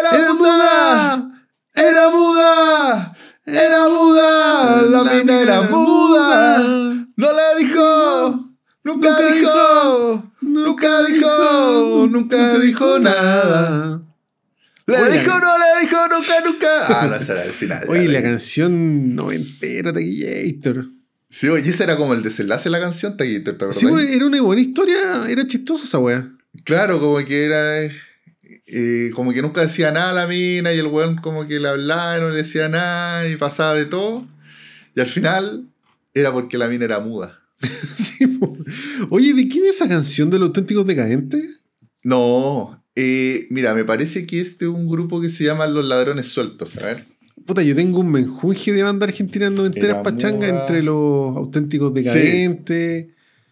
Era, muda. Era muda. Era muda. La, mina era muda. No le dijo. Nunca, dijo. Nunca dijo. Nunca dijo nada. Le dijo, no le dijo, nunca, nunca. Ah, no, ese era el final. Oye, la canción noventera, Taquillator. Sí, oye, ese era como el desenlace de la canción, Taquillator, ¿te Sí, pues, era una buena historia, era chistosa esa wea. Claro, como que era. Eh, como que nunca decía nada a la mina y el weón como que le hablaba y no le decía nada y pasaba de todo. Y al final era porque la mina era muda. Sí, po. Oye, ¿de quién es esa canción de los auténticos decadentes? No, eh, mira, me parece que este es un grupo que se llama Los Ladrones Sueltos, a ver. Puta, yo tengo un menjunje de banda argentina noventeras Era pachanga muda. entre los auténticos decadentes,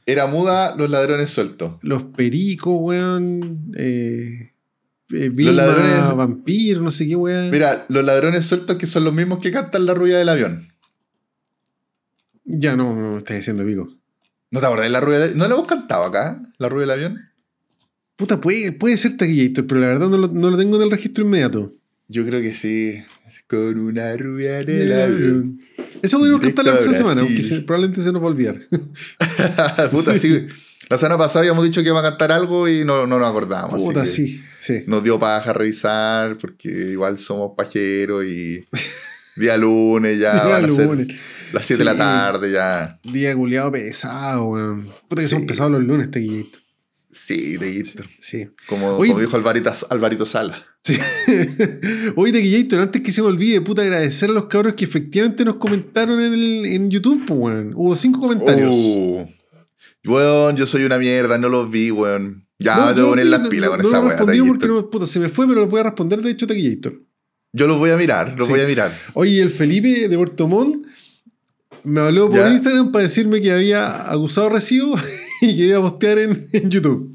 Era muda Los Ladrones Sueltos. los pericos, weón, eh, eh, Vilma ladrones- Vampir, no sé qué weón. Mira, Los Ladrones Sueltos que son los mismos que cantan La Rubia del Avión. Ya no, no me estás diciendo pico. ¿No te acordás de La Rubia del Avión? ¿No lo hemos cantado acá? ¿La Rubia del Avión? Puta, puede, puede ser Taquillator, pero la verdad no lo, no lo tengo en el registro inmediato. Yo creo que sí. Con una rubia en el avión. Eso podríamos cantar la próxima semana, aunque se- probablemente se nos va a olvidar. Puta, sí. La semana pasada habíamos dicho que iba a cantar algo y no, no nos acordamos. así Puta, sí, sí. Nos dio paja revisar porque igual somos pajeros y día lunes ya Día lunes. las 7 de la tarde ya. Día culiado pesado, weón. Puta que son pesados los lunes, Taquillator. Sí, irte. Sí. Como, como dijo Alvarito, Alvarito Sala. Sí. Oye, Taquillator, antes que se me olvide, puta, agradecer a los cabros que efectivamente nos comentaron en, el, en YouTube, pues, weón. Hubo cinco comentarios. Uh, weón, yo soy una mierda, no los vi, weón. Ya No, me tengo que no, poner no, las no, pilas no, con no esa lo weá. respondí porque no, puta, se me fue, pero los voy a responder de hecho, Taquillator. Yo los voy a mirar, los Sí. voy a mirar. Oye, el Felipe de Puerto Montt me habló por Ya. Instagram para decirme que había acusado recibo y que iba a postear en, en YouTube.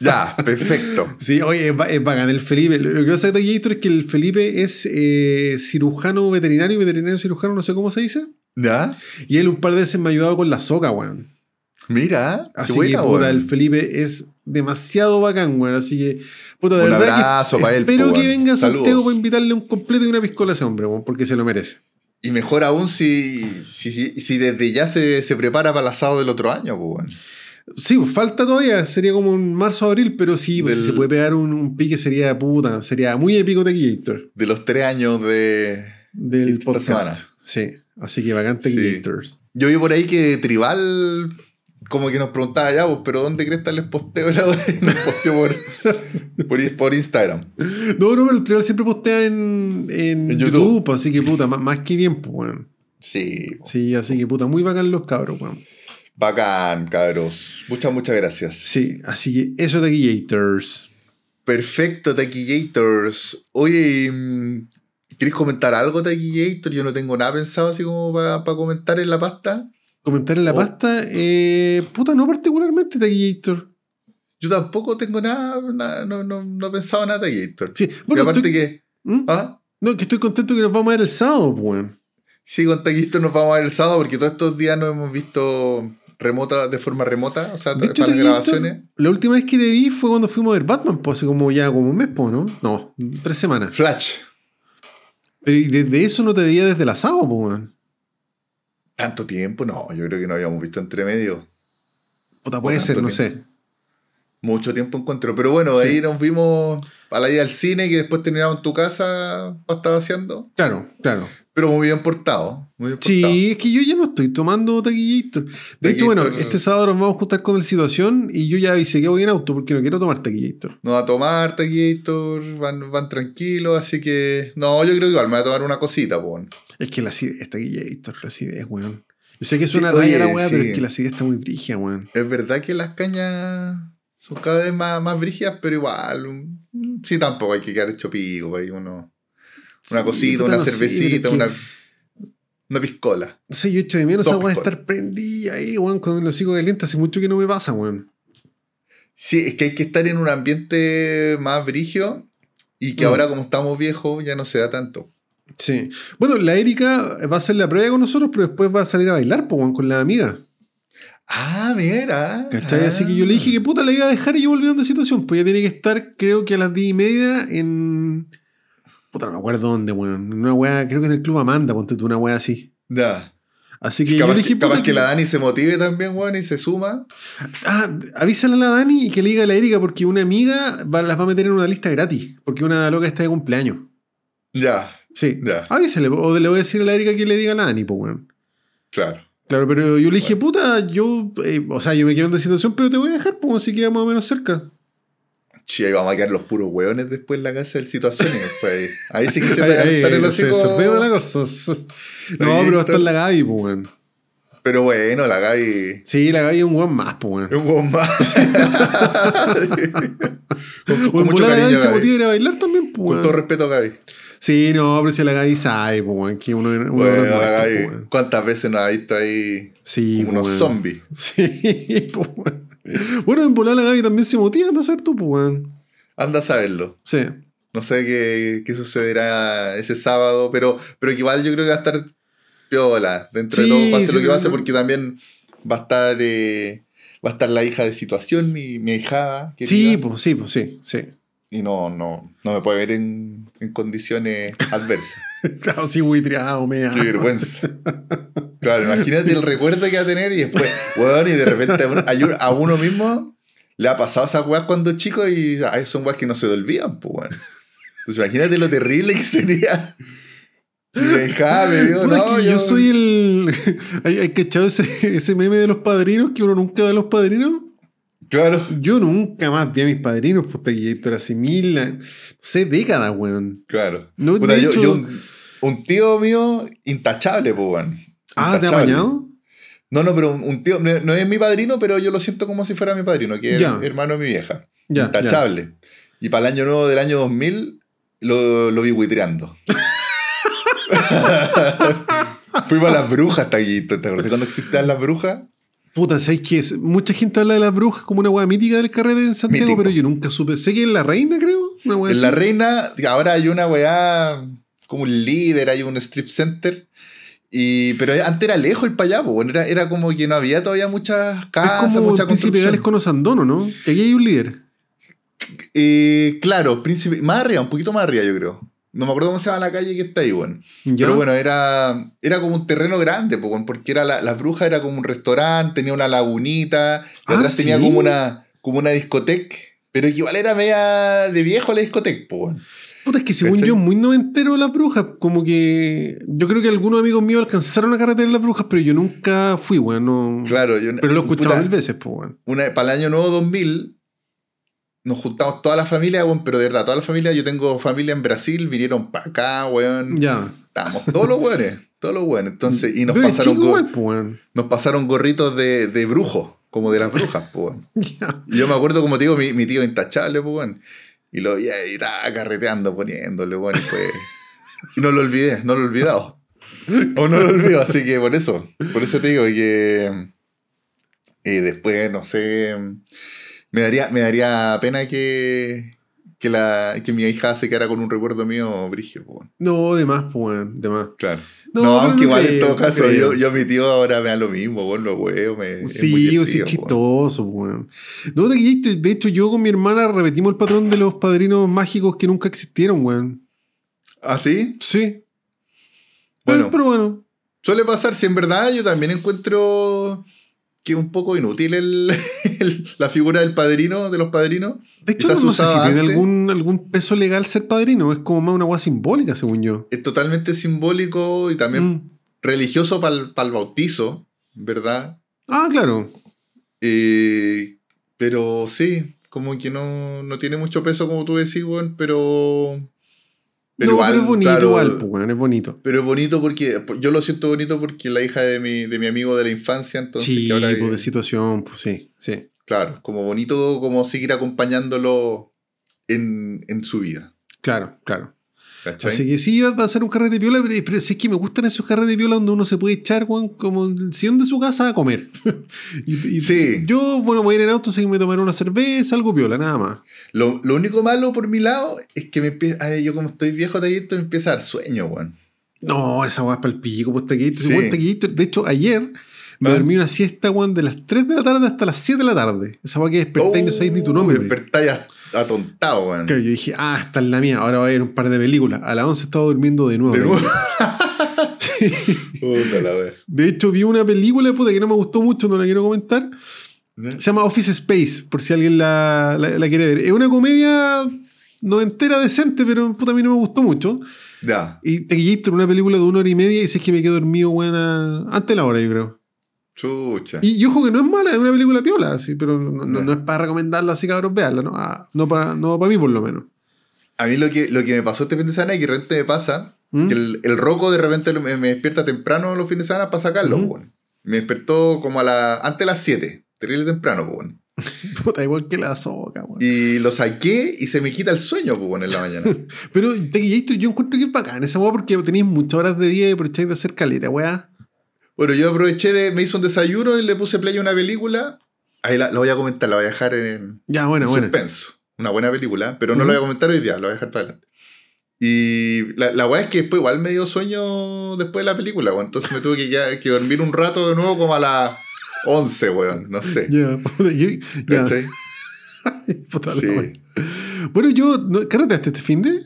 Ya, perfecto. Sí, oye, es, es bacán el Felipe. Lo lo que pasa de Taquillator es que el Felipe es eh, cirujano veterinario, veterinario cirujano, no sé cómo se dice. ¿Ya? Y él un par de veces me ha ayudado con la soca, weón. Mira, Así buena, que, puta, el Felipe es demasiado bacán, weón. Así que, puta, de Un verdad abrazo que pa' él, espero po, que venga a. Santiago para invitarle un completo y una piscola a ese hombre, weón, porque se lo merece. Y mejor aún si, si, si, si desde ya se, se prepara para el asado del otro año, pues, weón. Sí, falta todavía, sería como un marzo abril, pero sí, pues, Del- si se puede pegar un, un pique sería puta, sería muy épico Taquillator De los tres años de. del podcast. semana. Sí, así que bacán Taquillators. Yo vi por ahí que Tribal. Como que nos preguntaba ya, pues, pero ¿dónde crees que les posteo la Nos posteó por, por, por Instagram. No, no, pero el trial siempre postea en, en En YouTube. YouTube. así que puta, más, más que bien, pues, weón. Sí, Sí, así que puta, muy bacán los cabros, weón. bacán, cabros. Muchas, muchas gracias. Sí, así que eso Taquillators. Perfecto, Taquillators. Oye, mm, ¿querés comentar algo, Taquillator? Yo no tengo nada pensado así como para comentar en la pasta. Comentar en la Oh. pasta, eh, puta, no particularmente Taquillator. Yo tampoco tengo nada, nada- no, no, no he pensado nada, Taquillator. Sí, y bueno, aparte estoy, que. ¿Mm? ¿Ah? no, que estoy contento que nos vamos a ver el sábado, pues, weón. Sí, con Taquillator nos vamos a ver el sábado porque todos estos días nos hemos visto remota, de forma remota, o sea, De hecho, para las grabaciones. la última vez que te vi fue cuando fuimos a ver Batman, pues hace como ya como un mes, pues, ¿no? No, tres semanas. Flash. Pero y desde eso no te veía desde el asado, pues, weón. ¿Tanto tiempo? No, yo creo que no habíamos visto entre medio. Puta, puede ser, no tiempo. sé. Mucho tiempo encuentro. Pero bueno, Sí. ahí nos vimos a la ida al cine que después terminamos en tu casa para estar vaciando. Claro, claro. Pero muy bien portado. Muy bien portado. Sí, es que yo ya no estoy tomando taquillator. De hecho, bueno, este sábado nos vamos a juntar con el situación y yo ya avisé que voy en auto porque no quiero tomar taquillator. No va a tomar Taquillator, van, van tranquilos, así que. No, yo creo que igual me voy a tomar una cosita, pues. Es que la acidez, taquillator, la acidez, weón. Yo sé que Sí, suena oye, talla la weá, pero sí. es que la acidez está muy brigia, weón. Es verdad que las cañas son cada vez más, más brígidas, pero igual. mm, Sí, tampoco hay que quedar hecho pico, ahí uno. Una Sí, cosita, una no cervecita, una, es una piscola. No sé, yo echo de menos piscolas. estar prendida ahí, weón, cuando lo sigo caliente. Hace mucho que no me pasa, weón. Sí, es que hay que estar en un ambiente más brigio y que Mm. ahora, como estamos viejos, ya no se da tanto. Sí. Bueno, la Erika va a hacer la prueba con nosotros, pero después va a salir a bailar, weón, con la amiga. Ah, mira. ¿Cachai? Así que yo le dije que puta la iba a dejar y yo volví a la situación. Pues ya tiene que estar, creo que a las 10 y media en, Puta, no me acuerdo dónde, weón. Una weá, creo que en el club Amanda, ponte tú una weá así. Ya. Así que Capaz, dije, capaz que la Dani se motive también, weón, y se suma. Ah, avísale a la Dani y que le diga a la Erika porque una amiga va- las va a meter en una lista gratis. Porque una loca está de cumpleaños. Ya, Sí. ya, Avísale. O le voy a decir a la Erika que le diga a la Dani, pues, weón. claro. Claro, pero yo le dije, puta, yo, eh, o sea, yo me quedo en la situación, pero te voy a dejar, pues, así que más o menos cerca. Sí, ahí vamos a quedar los puros hueones después en la casa del situaciones. Después. Ahí sí que se Ahí- ahí estar el hocico. No, Ahí pero va a estar la Gaby, pues, weón. Pero bueno, la Gaby. Sí, la Gaby es un weón más, pues, Es weón. un hueón más. con, mucho la Gaby se motiva a ir a bailar también, pues, Con todo weón. respeto a Gaby. Sí, no, pero si la Gaby sabe, pues, weón, que uno, uno Bueno, de los pues, weón. ¿Cuántas veces nos ha visto ahí Sí, como unos pues, weón. zombies? Sí, pues, weón. Bueno, en volar la Gaby también se motiva, anda a saber tú, pues, weón. Anda a saberlo. Sí. No sé qué, qué sucederá ese sábado, pero, pero igual yo creo que va a estar piola. Dentro Sí, de todo, pase sí, lo que pase, no. porque también va a estar eh, va a estar la hija de situación, mi, mi hijada. Sí, pues, sí, pues, sí, sí. Y no, no, no me puede ver en, en condiciones adversas. Claro, sí, muy triado, me Qué vergüenza. Claro, imagínate el recuerdo que va a tener y después, weón, y de repente a uno, mismo le ha pasado esas weas cuando chico y ay, son weas que no se te olvidan, pues, weón. Entonces imagínate lo terrible que sería. Y digo, Puta, no, yo... soy el. ¿Hay, hay cachado ese, ese meme de los padrinos que uno nunca ve a los padrinos? Claro. Yo nunca más vi a mis padrinos, puta, y era hace mil. No sé, décadas, weón. Claro. No, Puta, yo, hecho- yo un, un tío mío intachable, pues, weón. Ah, ¿te ha bañado? No, no, pero un, un tío, no, no es mi padrino, pero yo lo siento como si fuera mi padrino, que es Ya. hermano de mi vieja. Ya, ya. Intachable. Y para el año nuevo del año 2000 lo, lo vi buitreando. Fuimos a las brujas, Taguito. ¿Te acuerdas cuando existían las brujas? Puta, ¿sabes qué? es? Mucha gente habla de las brujas como una weá mítica del carrete en Santiago, Mítico. pero yo nunca supe. Sé que es la reina, creo. Una En La así. Reina, ahora hay una weá como un líder, hay un strip center. Y, pero antes era lejos el bueno, era, era como que no había todavía muchas Es casas, como mucha Príncipe. Gales con Osandono, ¿no? Que aquí hay un líder. Eh, claro, príncipe, más arriba, un poquito más arriba, yo creo. No me acuerdo cómo se llama la calle que está ahí, weón. ¿Ya? Pero bueno, era, era como un terreno grande, po, weón, porque era la, la bruja era como un restaurante, tenía una lagunita, y Ah, atrás tenía como una, como una discoteca, pero igual era media de viejo la discoteca, po, weón. Puta, es que según ¿Cachai? yo, muy noventero las brujas. Como que. Yo creo que algunos amigos míos alcanzaron a carretera las brujas, pero yo nunca fui, weón. no- Claro, yo, Pero lo he escuchado mil veces, pues, weón. para el año nuevo 2000 nos juntamos toda la familia, weón, pero de verdad, toda la familia, yo tengo familia en Brasil, vinieron para acá, weón. Ya. Estábamos todos los weones, todos los weones. Entonces, y nos Pero pasaron, chico weón. nos pasaron gorritos de, de brujo, como de las brujas, weón. Ya. Y yo me acuerdo, como te digo, mi, mi tío intachable, weón. Y lo veía ahí, estaba carreteando, poniéndole, weón, y fue... Y no lo olvidé, no lo he olvidado. O no lo olvido, así que por eso, por eso te digo que eh, después, no sé, me daría, me daría pena que, que, la, que mi hija se quedara con un recuerdo mío, Brigio. pues. No, de más, pues. De más. Claro. No, aunque igual creo, en todo no caso, creo. yo, yo a mi tío ahora me da lo mismo, weón, lo huevo, me... es Sí, sí, es weón. chistoso, weón. No, de, de hecho, yo con mi hermana repetimos el patrón de los padrinos mágicos que nunca existieron, weón. ¿Ah, sí? Sí. Bueno. Pero, pero bueno. Suele pasar, si en verdad yo también encuentro que es un poco inútil el, el- la figura del padrino, de los padrinos. De hecho, no, no sé si tiene algún, algún peso legal ser padrino. Es como más una weá simbólica, según yo. Es totalmente simbólico y también Mm. religioso para el bautizo, ¿verdad? Ah, claro. Eh, pero sí, como que no, no tiene mucho peso, como tú decís, weón, pero. No, pero es bonito claro, igual, pues, es bonito. Pero es bonito porque. Yo lo siento bonito porque la hija de mi, de mi amigo de la infancia, entonces. sí, que ahora, pues de situación, pues sí, sí. Claro, como bonito como seguir acompañándolo en, en su vida. Claro, claro. ¿Cachai? Así que sí, va a ser un carrete de piola, pero, pero sí es que me gustan esos carretes de piola donde uno se puede echar, weón, como en el sillón de su casa a comer. y, y Sí. Yo, bueno, voy a ir en auto, así que me tomaré una cerveza, algo piola, nada más. Lo, lo único malo por mi lado es que me empieza. ay, yo como estoy viejo tallito me empieza a dar sueño, weón. No, esa para el pico, pues taquillito. Sí. taquillito. De hecho, ayer me Ah. dormí una siesta, weón, de las 3 de la tarde hasta las 7 de la tarde. Esa weá que desperté y no sabéis ni tu Oh, nombre. despertáis atontado, weón. Claro, yo dije, ah, esta es la mía, ahora va a haber un par de películas. A las 11 estaba durmiendo de nuevo. De nuevo. Puta la wea. De hecho, vi una película puta, que no me gustó mucho, no la quiero comentar. Se llama Office Space, por si alguien la, la- la quiere ver. Es una comedia no entera decente, pero puta, a mí no me gustó mucho. Ya, Y Tequillator, una película de una hora y media, y si es que me quedo dormido, buena, antes de la hora, yo creo. Chucha. Y, y ojo que no es mala, es una película piola, así, pero no, no- no es para recomendarla así, cabros, veanla, ¿no? Ah, no para no para mí, por lo menos. A mí lo que, lo que me pasó este fin de semana y que de repente me pasa, ¿Mm? que el, el roco de repente me, me despierta temprano los fines de semana para sacarlo, Ujú. weón. Me despertó como a la, antes de las 7, terrible temprano, pues, weón. Puta, igual que la soca, weón. Y lo saqué y se me quita el sueño, pues, en la mañana. Pero Tequillator, yo encuentro que es bacán esa weá porque tenéis muchas horas de día y aprovecháis de hacer caleta, weá. Bueno, yo aproveché de, me hice un desayuno y le puse play a una película. Ahí la, la voy a comentar, la voy a dejar en, Ya, buena, en buena. suspenso. Una buena película, pero no Ujú. la voy a comentar hoy día, la voy a dejar para adelante. Y la, la weá es que después igual me dio sueño después de la película, weón. Entonces me tuve que, ya- que dormir un rato de nuevo como a las 11, weón. No sé. Ya. Puta la Sí. Bueno, yo, ¿no, ¿carreteaste este fin de?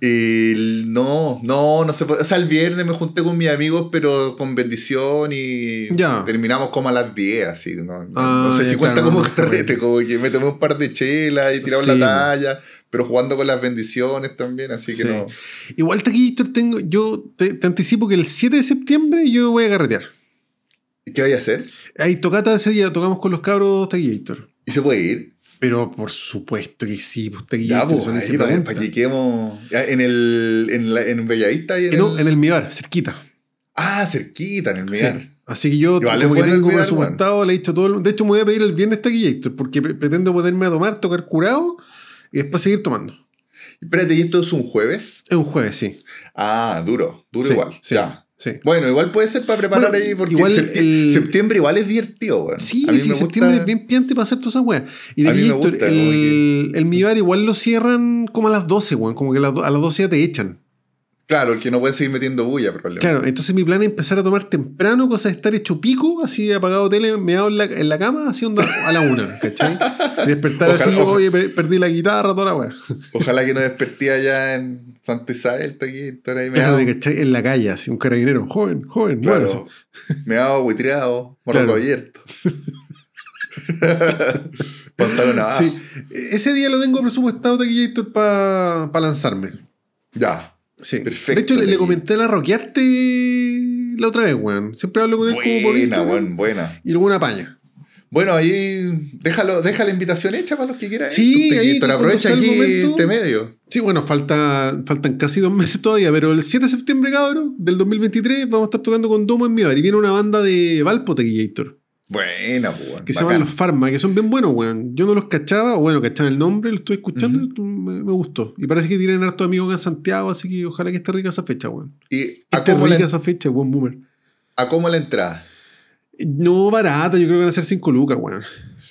Y no, no, no se puede. O sea, el viernes me junté con mis amigos, pero con bendición y Ya. terminamos como a las 10, así. No, no- Ah, no sé si cuenta claro, como no, carrete, como que me tomé un par de chelas y tiramos Sí, la talla, pero jugando con las bendiciones también, así que Sí. no. Igual Tequillator tengo, yo te, te anticipo que el 7 de septiembre yo voy a carretear. ¿Y ¿Qué voy a hacer? Hay tocata ese día, tocamos con los cabros Tequillator. ¿Y se puede ir? Pero por supuesto que sí, pues Ya, Tequillator, pues, eso ni se ahí para, pregunta. para que quedemos. ya, En el. En, la, en Bellavista y en, no, el- en el Mibar, cerquita. Ah, cerquita, en el Sí. Mirar. Así que yo, como que tengo presupuestado, le he dicho todo. el- De hecho, me voy a pedir el viernes Tequillator porque pre- pretendo ponerme a tomar, tocar curado y después seguir tomando. Espérate, ¿y esto es un jueves? Es un jueves, sí. Ah, duro, duro Sí, igual. Sí, Ya. Sí. Bueno, igual puede ser para preparar Bueno, ahí, porque igual el- septiembre igual es divertido, weón. Sí, A mí sí, me septiembre gusta- es bien piante para hacer todas esas weas. Y A mí me Tequillator, gusta, el, el Mibar igual lo cierran como a las 12, weón. Como que a las 12 ya te echan. Claro, el que no puede seguir metiendo bulla, probablemente. Claro, entonces mi plan es empezar a tomar temprano, cosa de estar hecho pico, así apagado tele, meado en la, en la cama, así onda a la una, ¿cachai? Despertar Ojalá- así, ojalá. oye, per- perdí la guitarra, toda la wea. Ojalá que no despertía allá en Santa Isabel, aquí, estar ahí Claro, meado, de ¿cachai? En la calle, así, un carabinero, joven, joven, claro, meado, buitreado, morro Claro. abierto. Pantalón abajo. Sí, ese día lo tengo presupuestado Tequillator para lanzarme. Ya. Sí. Perfecto, de hecho, le, comenté a la Roquearte la otra vez, weón. Siempre hablo con él como por Buena, Instagram. buena. Y luego una paña. Bueno, ahí déjalo, deja la invitación hecha para los que quieran. Sí, Tú, ahí cuando aprovecha aquí momento. este medio. Sí, bueno, falta, faltan casi dos meses todavía, pero el 7 de septiembre, cabrón, del 2023, vamos a estar tocando con Domo en mi bar. Y viene una banda de Valpo Tequillator, Buena, weón. que se bacán. llaman Los Pharma, que son bien buenos, weón. Yo no los cachaba, o bueno, cachaba el nombre, lo estoy escuchando, me, me gustó. Y parece que tienen harto amigos en Santiago, así que ojalá que esté rica esa fecha, weón. ¿Y a Esté rica esa fecha, buen boomer. a cómo la entrada? No barata, yo creo que van a ser 5 lucas, weón.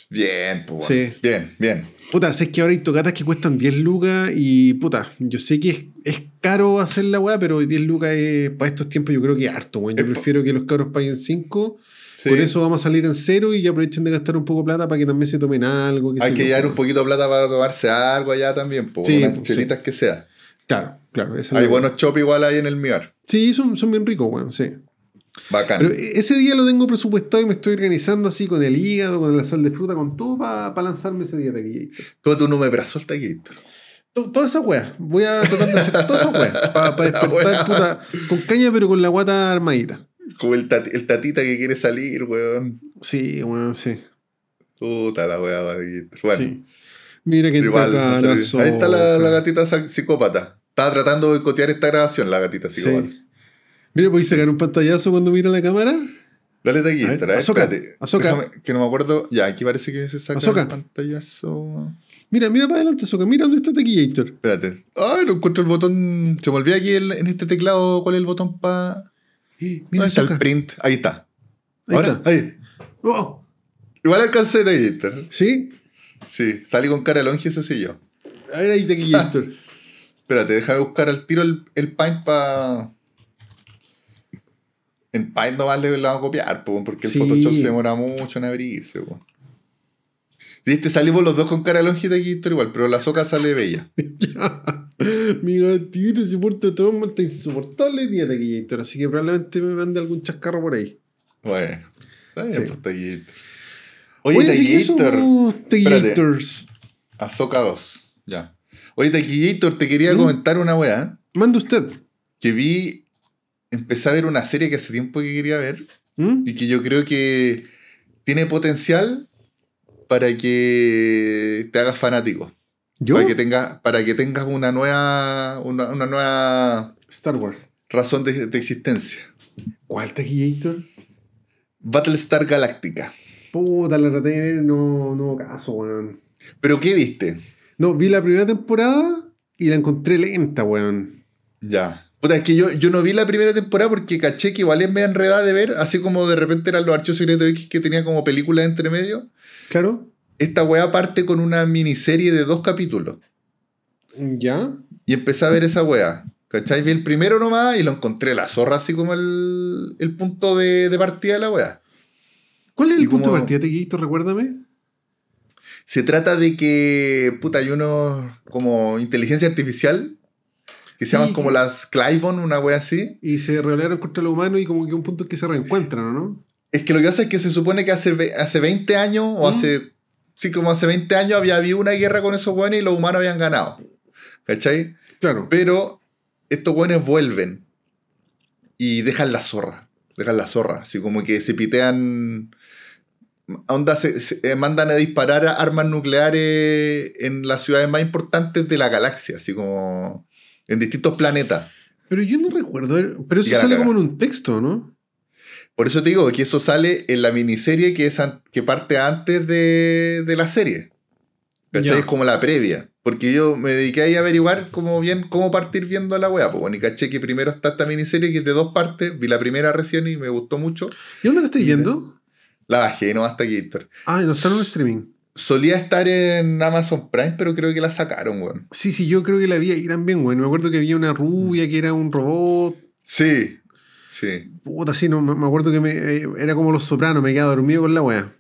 Bien, pues. Sí. Bien, bien. Puta, sé que ahora hay tocatas que cuestan 10 lucas y puta, yo sé que es, es caro hacer la weá, pero 10 lucas es, para estos tiempos yo creo que es harto, weón. Yo Es prefiero que los cabros paguen 5, Sí. por eso vamos a salir en cero y que aprovechen de gastar un poco de plata para que también se tomen algo. qué Hay que llevar un poquito de plata para tomarse algo allá también, pues. Sí, unas que sea. Claro, claro. esa Hay buenos chop igual ahí en el miar. Sí, son, son bien ricos, weón, sí. Bacán. Pero ese día lo tengo presupuestado y me estoy organizando así con el hígado, con la sal de fruta, con todo para lanzarme ese día de aquí. Todo tu número de Taquillito. To- Toda esa weá. Voy a tratar de hacer toda esa weá. Para despertar, weá. puta, con caña, pero con la guata armadita. Como el, tati- el tatita que quiere salir, weón. Sí, weón, sí. Puta la weá. Bueno, sí. Mira que igual, no la ahí está la, la gatita psicópata. Estaba tratando de boicotear esta grabación, la gatita psicópata. Sí. Mira, ¿podéis sacar un pantallazo cuando mira la cámara? Dale taquito, A ver, a ver, Azoka, espérate. Azoka. Déjame, que no me acuerdo. Ya, aquí parece que se saca Azoka. el pantallazo. Mira, mira para adelante, Soca. Mira dónde está Tequillator. Espérate. Ay, no encuentro el botón. Se me olvidó aquí el- en este teclado cuál es el botón para. Mira, ¿Dónde está el print? Ahí está. Ahí Ahora, está. ahí. Oh, Igual alcancé Taquillito. ¿Sí? Sí, salí con cara longe, eso sí yo. A ver ahí Tequillator. Espérate, déjame buscar al tiro el, el Paint para. En Paint no vale la vamos a copiar, po, porque el Sí. Photoshop se demora mucho en abrirse. po. Viste, salimos los dos con cara de Longita aquí igual, pero la soca sale bella. Mi gatito se porta todo está insoportable día Taquillator, así que probablemente me mande algún chascarro por ahí. Bueno, está bien, Sí. pues Taquillator. Oye, Oye, Taquillator. Taquillators. Azoka 2, ya. Oye, Taquillator, te quería ¿Mm? comentar una weá. Mande usted. Que vi, empecé a ver una serie que hace tiempo que quería ver ¿Mm? y que yo creo que tiene potencial para que te hagas fanático. ¿Yo? Para que, tengas, para que tengas una nueva, una, una nueva Star Wars. razón de, de existencia. ¿Cuál Taquillator? Battlestar Galactica. Puta, la traté de ver, no, no caso, weón. ¿Pero qué viste? No, vi la primera temporada y la encontré lenta, weón. Ya. Puta, es que yo, yo no vi la primera temporada porque caché que igual es media enredada de ver, así como de repente eran los archivos secretos X que tenía como película entre medio. Claro. Esta weá parte con una miniserie de dos capítulos. ¿Ya? Y empecé a ver esa weá. ¿Cachai? Vi el primero nomás y lo encontré la zorra así como el, el punto de, de partida de la weá. ¿Cuál es Y el punto como- de partida, Taquillator? Recuérdame. Se trata de que, puta, hay unos como inteligencia artificial que se Sí, llaman como las Clivon, una wea así. Y se rebelaron contra los humanos y como que un punto en que se reencuentran, ¿o ¿no? Es que lo que pasa es que se supone que hace, hace 20 años, o ¿Mm? hace, sí, como hace 20 años había habido una guerra con esos weones y los humanos habían ganado. ¿Cachai? Claro. Pero estos weones vuelven y dejan la zorra. Dejan la zorra. Así como que se pitean. Onda, se, se- eh, mandan a disparar a armas nucleares en las ciudades más importantes de la galaxia. Así como en distintos planetas. Pero yo no recuerdo. Pero eso sale como en un texto, ¿no? Por eso te digo que eso sale en la miniserie que, es que parte antes de, de la serie. Es como la previa. Porque yo me dediqué ahí a averiguar cómo, bien, cómo partir viendo la weá. Pues bueno, y caché que primero está esta miniserie que es de dos partes. Vi la primera recién y me gustó mucho. ¿Y dónde la estáis viendo? La bajé, no hasta aquí. Héctor. Ah, no está en un streaming. Solía estar en Amazon Prime, pero creo que la sacaron, weón. Sí, sí, yo creo que la vi ahí también, güey. Me acuerdo que había una rubia que era un robot. Sí, sí. Puta, sí, no, me acuerdo que me, eh, era como Los Sopranos, me quedaba dormido con la wea.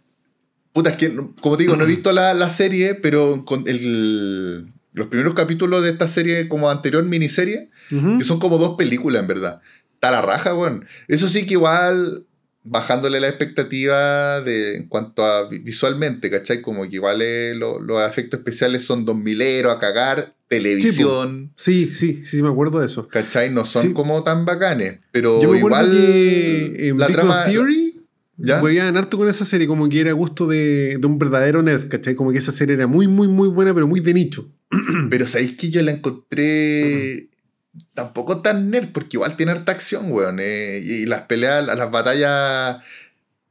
Puta, es que, como te digo, no he visto la, la serie, pero con el, los primeros capítulos de esta serie, como anterior miniserie, que son como dos películas, en verdad. Está la raja, weón. Eso sí que igual, bajándole la expectativa de, en cuanto a vi- visualmente, ¿cachai? Como que igual eh, lo- los efectos especiales son dos mileros a cagar, televisión, Sí, sí, sí, me acuerdo de eso. ¿cachai? No son Sí. como tan bacanes, pero Yo me acuerdo igual que en la Big trama... Theory ¿Ya? hueveaban harto con esa serie, como que era gusto de, de un verdadero nerd, ¿cachai? Como que esa serie era muy, muy, muy buena, pero muy de nicho. Pero sabéis que yo la encontré tampoco tan nerd, porque igual tiene harta acción, weón. eh, y las peleas, las batallas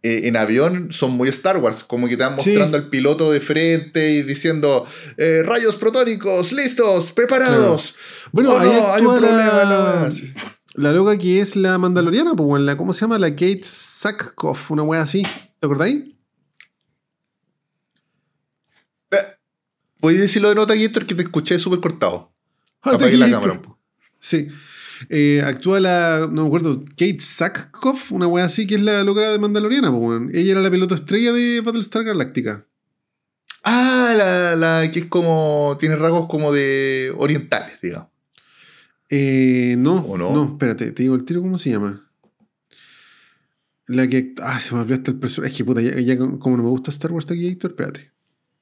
eh, en avión son muy Star Wars, como que te van Sí. mostrando al piloto de frente y diciendo eh, rayos protónicos, listos, preparados. Bueno, Oh, ahí no, hay un problema, la, no, la loca que es la mandaloriana, pues, la, ¿cómo se llama? La Kate Sackhoff, una wea así. ¿Te acordáis? Eh, ¿Podéis decirlo de nota, Héctor, que te escuché súper cortado? Ah, Apagué la cámara. Sí. Eh, actúa la, no me acuerdo, Kate Sackhoff, una wea así, que es la loca de Mandaloriana, weón. Ella era la piloto estrella de Battlestar Galactica. Ah, la, la que es como. Tiene rasgos como de orientales, digamos. Eh, no, ¿O no, no? espérate, te digo el tiro, ¿cómo se llama? La que. Ah, se me olvidó hasta el personaje. Es que puta, ya, ya como no me gusta Star Wars aquí, Héctor, espérate.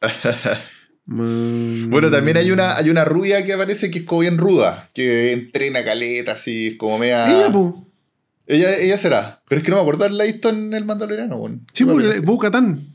Man- Bueno, también hay una, hay una rubia que aparece que es como bien ruda, que entrena caleta, así, es como media. Ella, po. ella, ella será. Pero es que no me acuerdo haberla visto en el Mandaloriano, bueno. Sí, la la- Katan.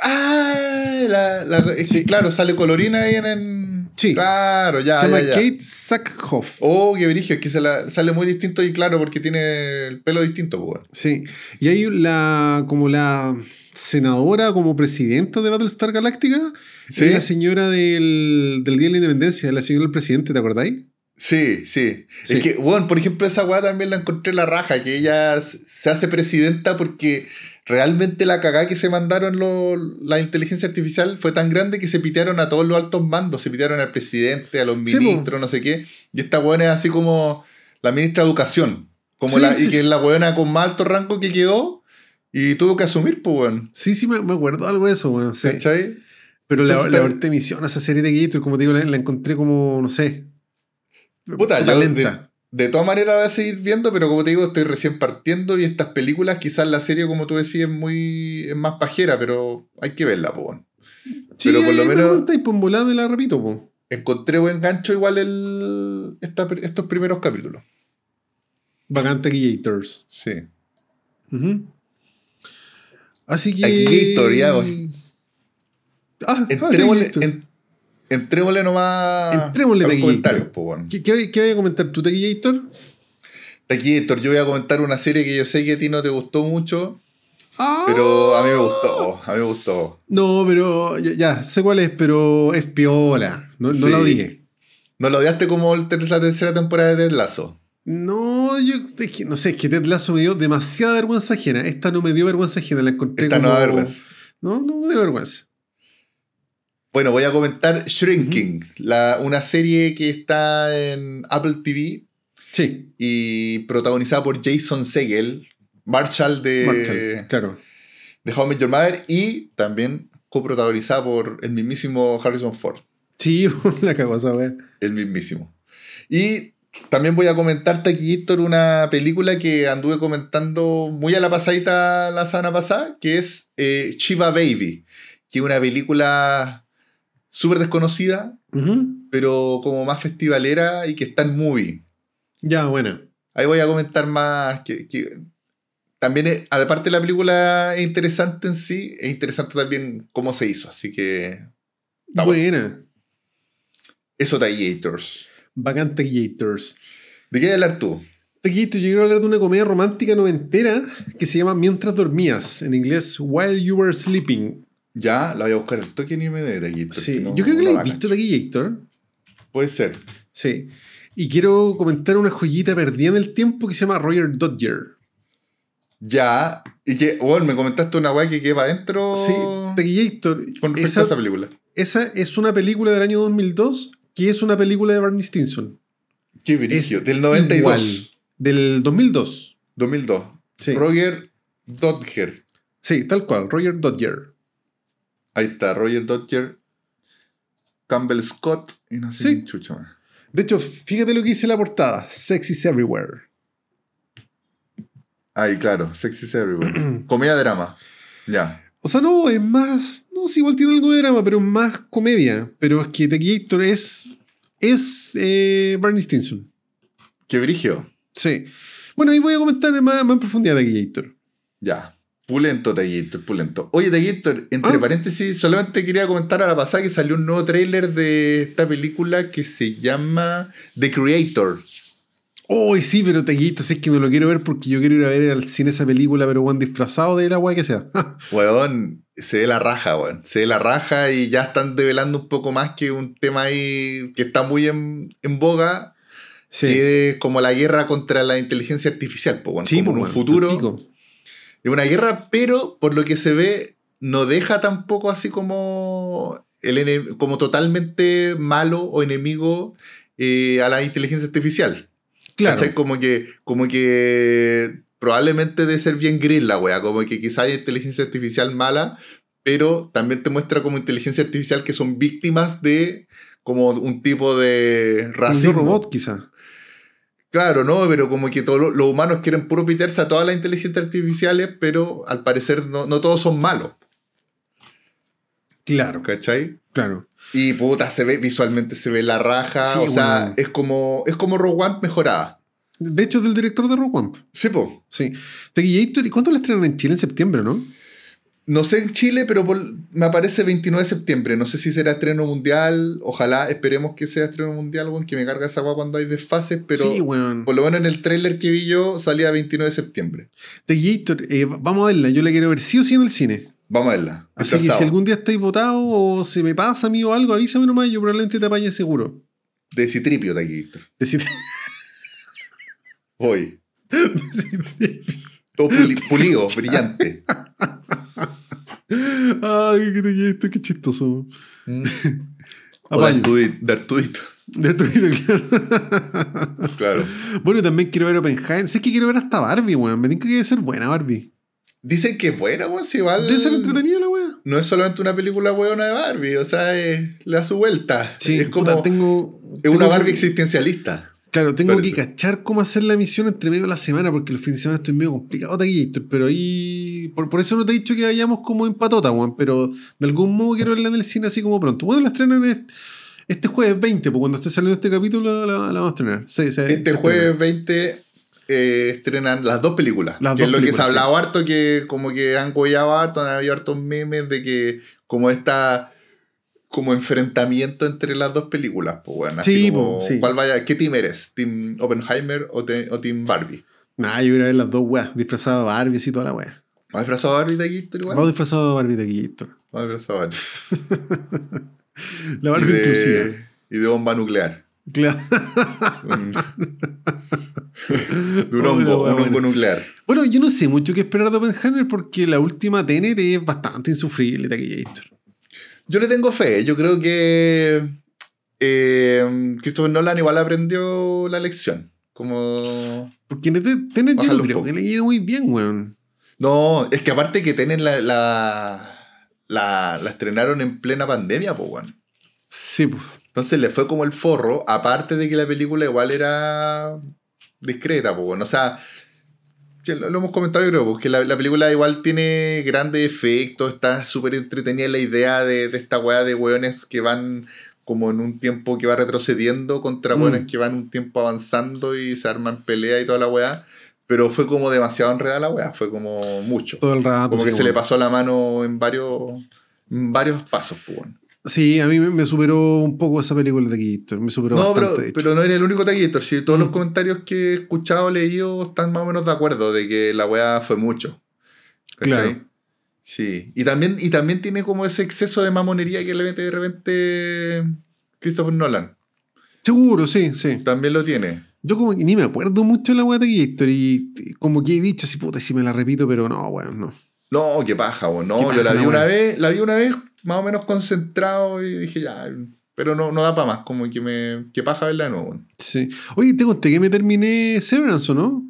Ah, la, la- que, claro, sale colorina ahí en. en- Sí. Claro, ya. se llama ya, ya. Kate Sackhoff. Oh, qué brillo, es que se la- sale muy distinto y claro, porque tiene el pelo distinto, pues, bueno. Sí. Y hay la. como la senadora, como presidenta de Battlestar Galactica. Sí. Es la señora del, del Día de la Independencia, la señora del presidente, ¿te acordáis? Sí, sí, Sí. Es que, bueno, por ejemplo, esa weá también la encontré en la raja, que ella se hace presidenta porque realmente la cagada que se mandaron lo- la inteligencia artificial fue tan grande que se pitearon a todos los altos mandos, se pitearon al presidente, a los Sí, ministros, no sé qué. Y esta weona es así como la ministra de Educación, como Sí, la, sí, y que es la weona con más alto rango que quedó. Y tuvo que asumir, pues, weón. Sí, sí, me, me acuerdo algo de eso, weón. Sí. ¿Cachai? Pero la, Entonces, la última emisión a esa serie de Gator, como te digo, la, la encontré como, no sé. Puta, yo lenta. De todas maneras voy a seguir viendo, pero como te digo, estoy recién partiendo y estas películas, quizás la serie, como tú decías, es muy es más pajera, pero hay que verla, weón. Sí, pero por lo menos- y la repito, pues. Encontré buen gancho igual el, esta- estos primeros capítulos. Bacante Gators. Sí. Así que. Taquillator, ya, voy. Ah, ah, Entrémosle, Taquillator. en- entrémosle nomás Entrémosle a los comentarios, weón. ¿Qué, qué, qué voy a comentar tú, Taquillator? Taquillator, yo voy a comentar una serie que yo sé que a ti no te gustó mucho, Ah. pero a mí me gustó. A mí me gustó. No, pero ya, ya, sé cuál es, pero es piola. No, no Sí. la odié. ¿No lo odiaste como la tercera temporada de Ted Lazo? No, yo es que, no sé, es que Ted Lasso me dio demasiada vergüenza ajena. Esta no me dio vergüenza ajena, la encontré Esta como... no da vergüenza. No, no me dio vergüenza. Bueno, voy a comentar Shrinking, la, una serie que está en Apple TV Sí, y protagonizada por Jason Segel, Marshall de, Marshall, claro. de How I Met Your Mother y también coprotagonizada por el mismísimo Harrison Ford. Sí, la cagó esa wea. El mismísimo. Y también voy a comentar, Taquillator, una película que anduve comentando muy a la pasadita la semana pasada, que es eh, Chiva Baby, que es una película súper desconocida, pero como más festivalera y que está en movie. Ya, buena. Ahí voy a comentar más. Que, que también, es- aparte de la película es interesante en sí, es interesante también cómo se hizo. Así que Está buena. eso, Taquillator's. Bacán Taquillator's. ¿De qué hablar tú? Yo quiero hablar de una comedia romántica noventera que se llama Mientras dormías, en inglés While You Were Sleeping. Ya, la voy a buscar el toque ni me de Taquillator. Sí, no, yo creo que no la he visto. Taquillator. Puede ser. Sí. Y quiero comentar una joyita perdida en el tiempo que se llama Roger Dodger. Ya, y que, bueno, me comentaste una weá que queda adentro Sí, Taquillator. con respecto Esa, a esa película. esa es una película del año 2002 que es una película de Barney Stinson. Qué brillo. Del 92. igual. Del 2002. 2002. Sí. Roger Dodger. Sí, tal cual, Roger Dodger. Ahí está, Roger Dodger. Campbell Scott. Y no sé Sí. chucha más. De hecho, fíjate lo que dice la portada. Sex is everywhere. Ahí, claro. Sexy is Everywhere. Comedia drama. Ya. O sea, no, es más. No, sí, igual tiene algo de drama, pero es más comedia. Pero es que Taquillator es. Es eh, Barney Stinson. Qué brigio. Sí. Bueno, ahí voy a comentar más, más en profundidad Taquillator. Ya. Pulento, Taquillator, pulento. Oye, Taquillator, entre Ah. paréntesis, solamente quería comentar a la pasada que salió un nuevo tráiler de esta película que se llama The Creator. Oh, sí, pero Taquillator, sé que me lo quiero ver porque yo quiero ir a ver al cine esa película, pero Juan disfrazado de la weá que sea. Weón, se ve la raja, weón. Se ve la raja y ya están develando un poco más que un tema ahí que está muy en, en boga, sí. que es como la guerra contra la inteligencia artificial, pues, weón. Sí, como en un bueno, futuro. Es una guerra, pero por lo que se ve, no deja tampoco así como, el como totalmente malo o enemigo eh, a la inteligencia artificial. Claro. ¿Cachai? Como que, como que probablemente debe ser bien gris la wea, como que quizá hay inteligencia artificial mala, pero también te muestra como inteligencia artificial que son víctimas de como un tipo de Un racismo. robot, quizá. Claro, no, pero como que todos los, los humanos quieren puro pitearse a todas las inteligencias artificiales, pero al parecer no, no todos son malos, Claro, ¿cachai? claro. Y puta, se ve, visualmente se ve la raja, Sí, o sea, es como, es como Rogue One mejorada. De hecho, es del director de Rogue One. Sí, po. Sí. Taquillator, ¿y cuándo la estrenan en Chile? En septiembre, ¿no? No sé en Chile, pero por- me aparece 29 de septiembre. No sé si será estreno mundial. Ojalá, esperemos que sea estreno mundial, weón, que me carga esa guapa cuando hay desfases, pero sí, weón. por lo menos en el tráiler que vi yo salía 29 de septiembre. Taquillator, eh, vamos a verla. Yo la quiero ver sí o sí en el cine. Vamos a verla. Así que si algún día estáis votados o se me pasa a mí o algo, avísame nomás. Yo probablemente te apañe seguro. De Citripio, Taquito. Decir, Voy. Todo puli- pulido, brillante. Ay, qué qué chistoso. Mm. O de Apaño. Artudito. de Artudito, De Arturito, claro. Claro. Bueno, también quiero ver Oppenheimer. Sé que quiero ver hasta Barbie, weón. Me tinca que debe ser buena Barbie. Dicen que es buena, weón. Si igual. Debe ser entretenida la weá. No es solamente una película weona de Barbie, o sea, es- le da su vuelta. Sí, es como. puta, tengo. es tengo una que- Barbie existencialista. Claro, tengo Parece. que cachar cómo hacer la misión entre medio de la semana, porque el fin de semana estoy medio complicado, Taquillator, pero ahí. Por, por eso no te he dicho que vayamos como en patota, weón, pero de algún modo quiero verla en el cine así como pronto. Bueno, la estrenan este, este jueves 20, pues cuando esté saliendo este capítulo la, la vamos a estrenar. Sí, sí, Este jueves estrena. 20 eh, estrenan las dos películas. Las que dos es lo que se ha hablado harto, que como que han gollado harto, han habido hartos memes de que como esta como enfrentamiento entre las dos películas, pues bueno, así Sí, como, po, sí. ¿cuál vaya? ¿Qué team eres? ¿Team Oppenheimer o, te- o Team Barbie? Nah, yo voy a ver las dos weas, disfrazado de Barbie y toda la wea. ¿Vas disfrazado de Barbie de tú igual? Vamos disfrazado de Barbie Taquillator. Vamos disfrazado de Barbie. La Barbie y de, inclusiva. Y de bomba nuclear. Claro. Un- de un hongo, nuclear. Bueno, yo no sé mucho qué esperar de Oppenheimer porque la última TNT es bastante insufrible, Taquillator. Yo le tengo fe. Yo creo que eh, Christopher Nolan igual aprendió la lección. Como. Porque en TNT yo creo que le ido muy bien, weón. No, es que aparte que tienen la. la, la, la estrenaron en plena pandemia, pues, weón. Sí, pues. Entonces le fue como el forro, aparte de que la película igual era discreta, pues, weón. O sea, lo, lo hemos comentado yo creo, porque la, la película igual tiene grandes efectos, está súper entretenida la idea de, de esta weá de weones que van como en un tiempo que va retrocediendo contra Mm. weones que van un tiempo avanzando y se arman pelea y toda la weá. Pero fue como demasiado enredada la weá, fue como mucho. Todo el rato. Como sí, que se le pasó la mano en varios, en varios pasos, pues. Sí, a mí me, superó un poco esa película de Taquillator. Me superó No, bastante, pero, pero no eres el único taquito. Si todos los Mm. comentarios que he escuchado, leído, están más o menos de acuerdo de que la weá fue mucho. ¿Cachai? Claro. Sí. Y también, y también tiene como ese exceso de mamonería que le mete de repente Christopher Nolan. Seguro, sí, sí. También lo tiene. Yo como que ni me acuerdo mucho de la weá de Taquillator y y como que he dicho, así puta, si me la repito, pero no, weón, no. No, qué paja, weón. No, yo la vi una vez, la vi una vez más o menos concentrado y dije ya, pero no, no da para más, como que me. Qué paja verla de nuevo. weón. Sí. Oye, te conté que me terminé Severance, ¿o no?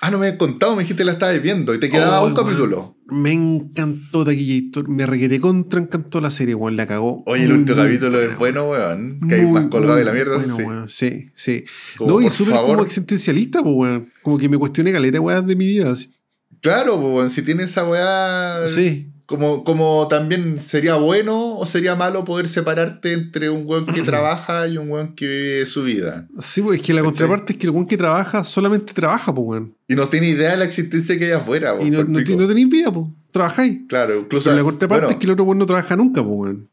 Ah, no me has contado, me dijiste que la estabas viendo y te quedaba Oh, un capítulo. Me encantó Taquillator, me requeté contra encantó la serie, weón, la cagó. Oye, el último capítulo es bueno, weón. Que hay más colgado de la mierda. bueno, sí. weón. Sí, sí. Como, no, y súper como existencialista, pues, weón. Como que me cuestioné caleta, weón, de mi vida. así. Claro, pues, si tiene esa weá. Sí. Como, como también sería bueno o sería malo poder separarte entre un weón que trabaja y un weón que vive su vida. Sí, pues es que la ¿Cachai? contraparte es que el weón que trabaja solamente trabaja, pues, weón. Y no tiene idea de la existencia que hay afuera. Y no, weón, no, no tenéis vida, pues. Trabajáis. Claro, incluso. Pero la contraparte bueno, es que el otro weón no trabaja nunca, pues, weón.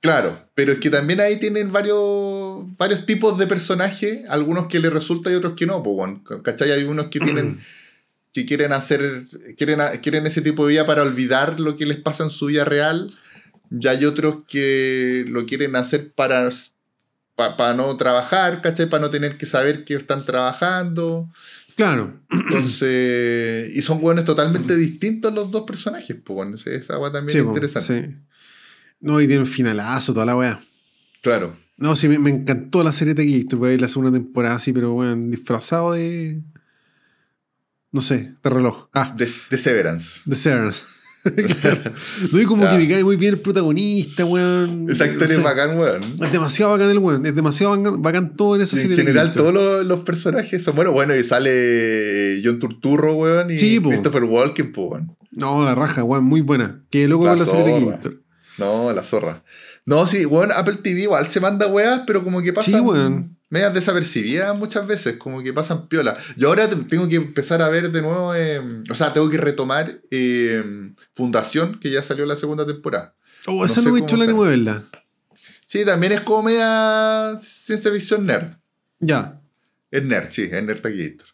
Claro, pero es que también ahí tienen varios, varios tipos de personajes, algunos que les resulta y otros que no, pues, weón. ¿cachai? Hay unos que tienen, que quieren hacer, quieren, quieren ese tipo de vida para olvidar lo que les pasa en su vida real, y hay otros que lo quieren hacer para, para no trabajar, ¿cachai? Para no tener que saber que están trabajando. Claro. Entonces, y son hueones totalmente distintos los dos personajes, pues, bueno, esa agua también Sí, es interesante. sí. No, y tiene un finalazo, toda la weá. Claro. No, sí, me, me encantó la serie de a ver la segunda temporada así, pero weón, disfrazado de. No sé, de reloj. Ah, De, de Severance. de Severance. Claro. No, y como que me cae muy bien el protagonista, weón. Ese actor No es bacán, weón. Es demasiado bacán el weón. Es demasiado bacán, bacán todo en esa Sí, en serie. de general, todos los, los personajes son buenos. Bueno, y sale John Turturro, weón, y Sí. Christopher Walken, po, weón. No, la raja, weón, muy buena. Que loco La con la serie de. Taquillator. No, la zorra. No, sí, weón, Apple TV igual se manda weas, pero como que pasan Sí, weón. medias desapercibidas muchas veces, como que pasan piola. Yo ahora te- tengo que empezar a ver de nuevo, eh, o sea, tengo que retomar eh, Fundación, que ya salió la segunda temporada. Oh, No esa sé no me la de verla. Sí, también es como media ciencia ficción nerd. Ya. Es nerd, sí, es nerd Taquillator.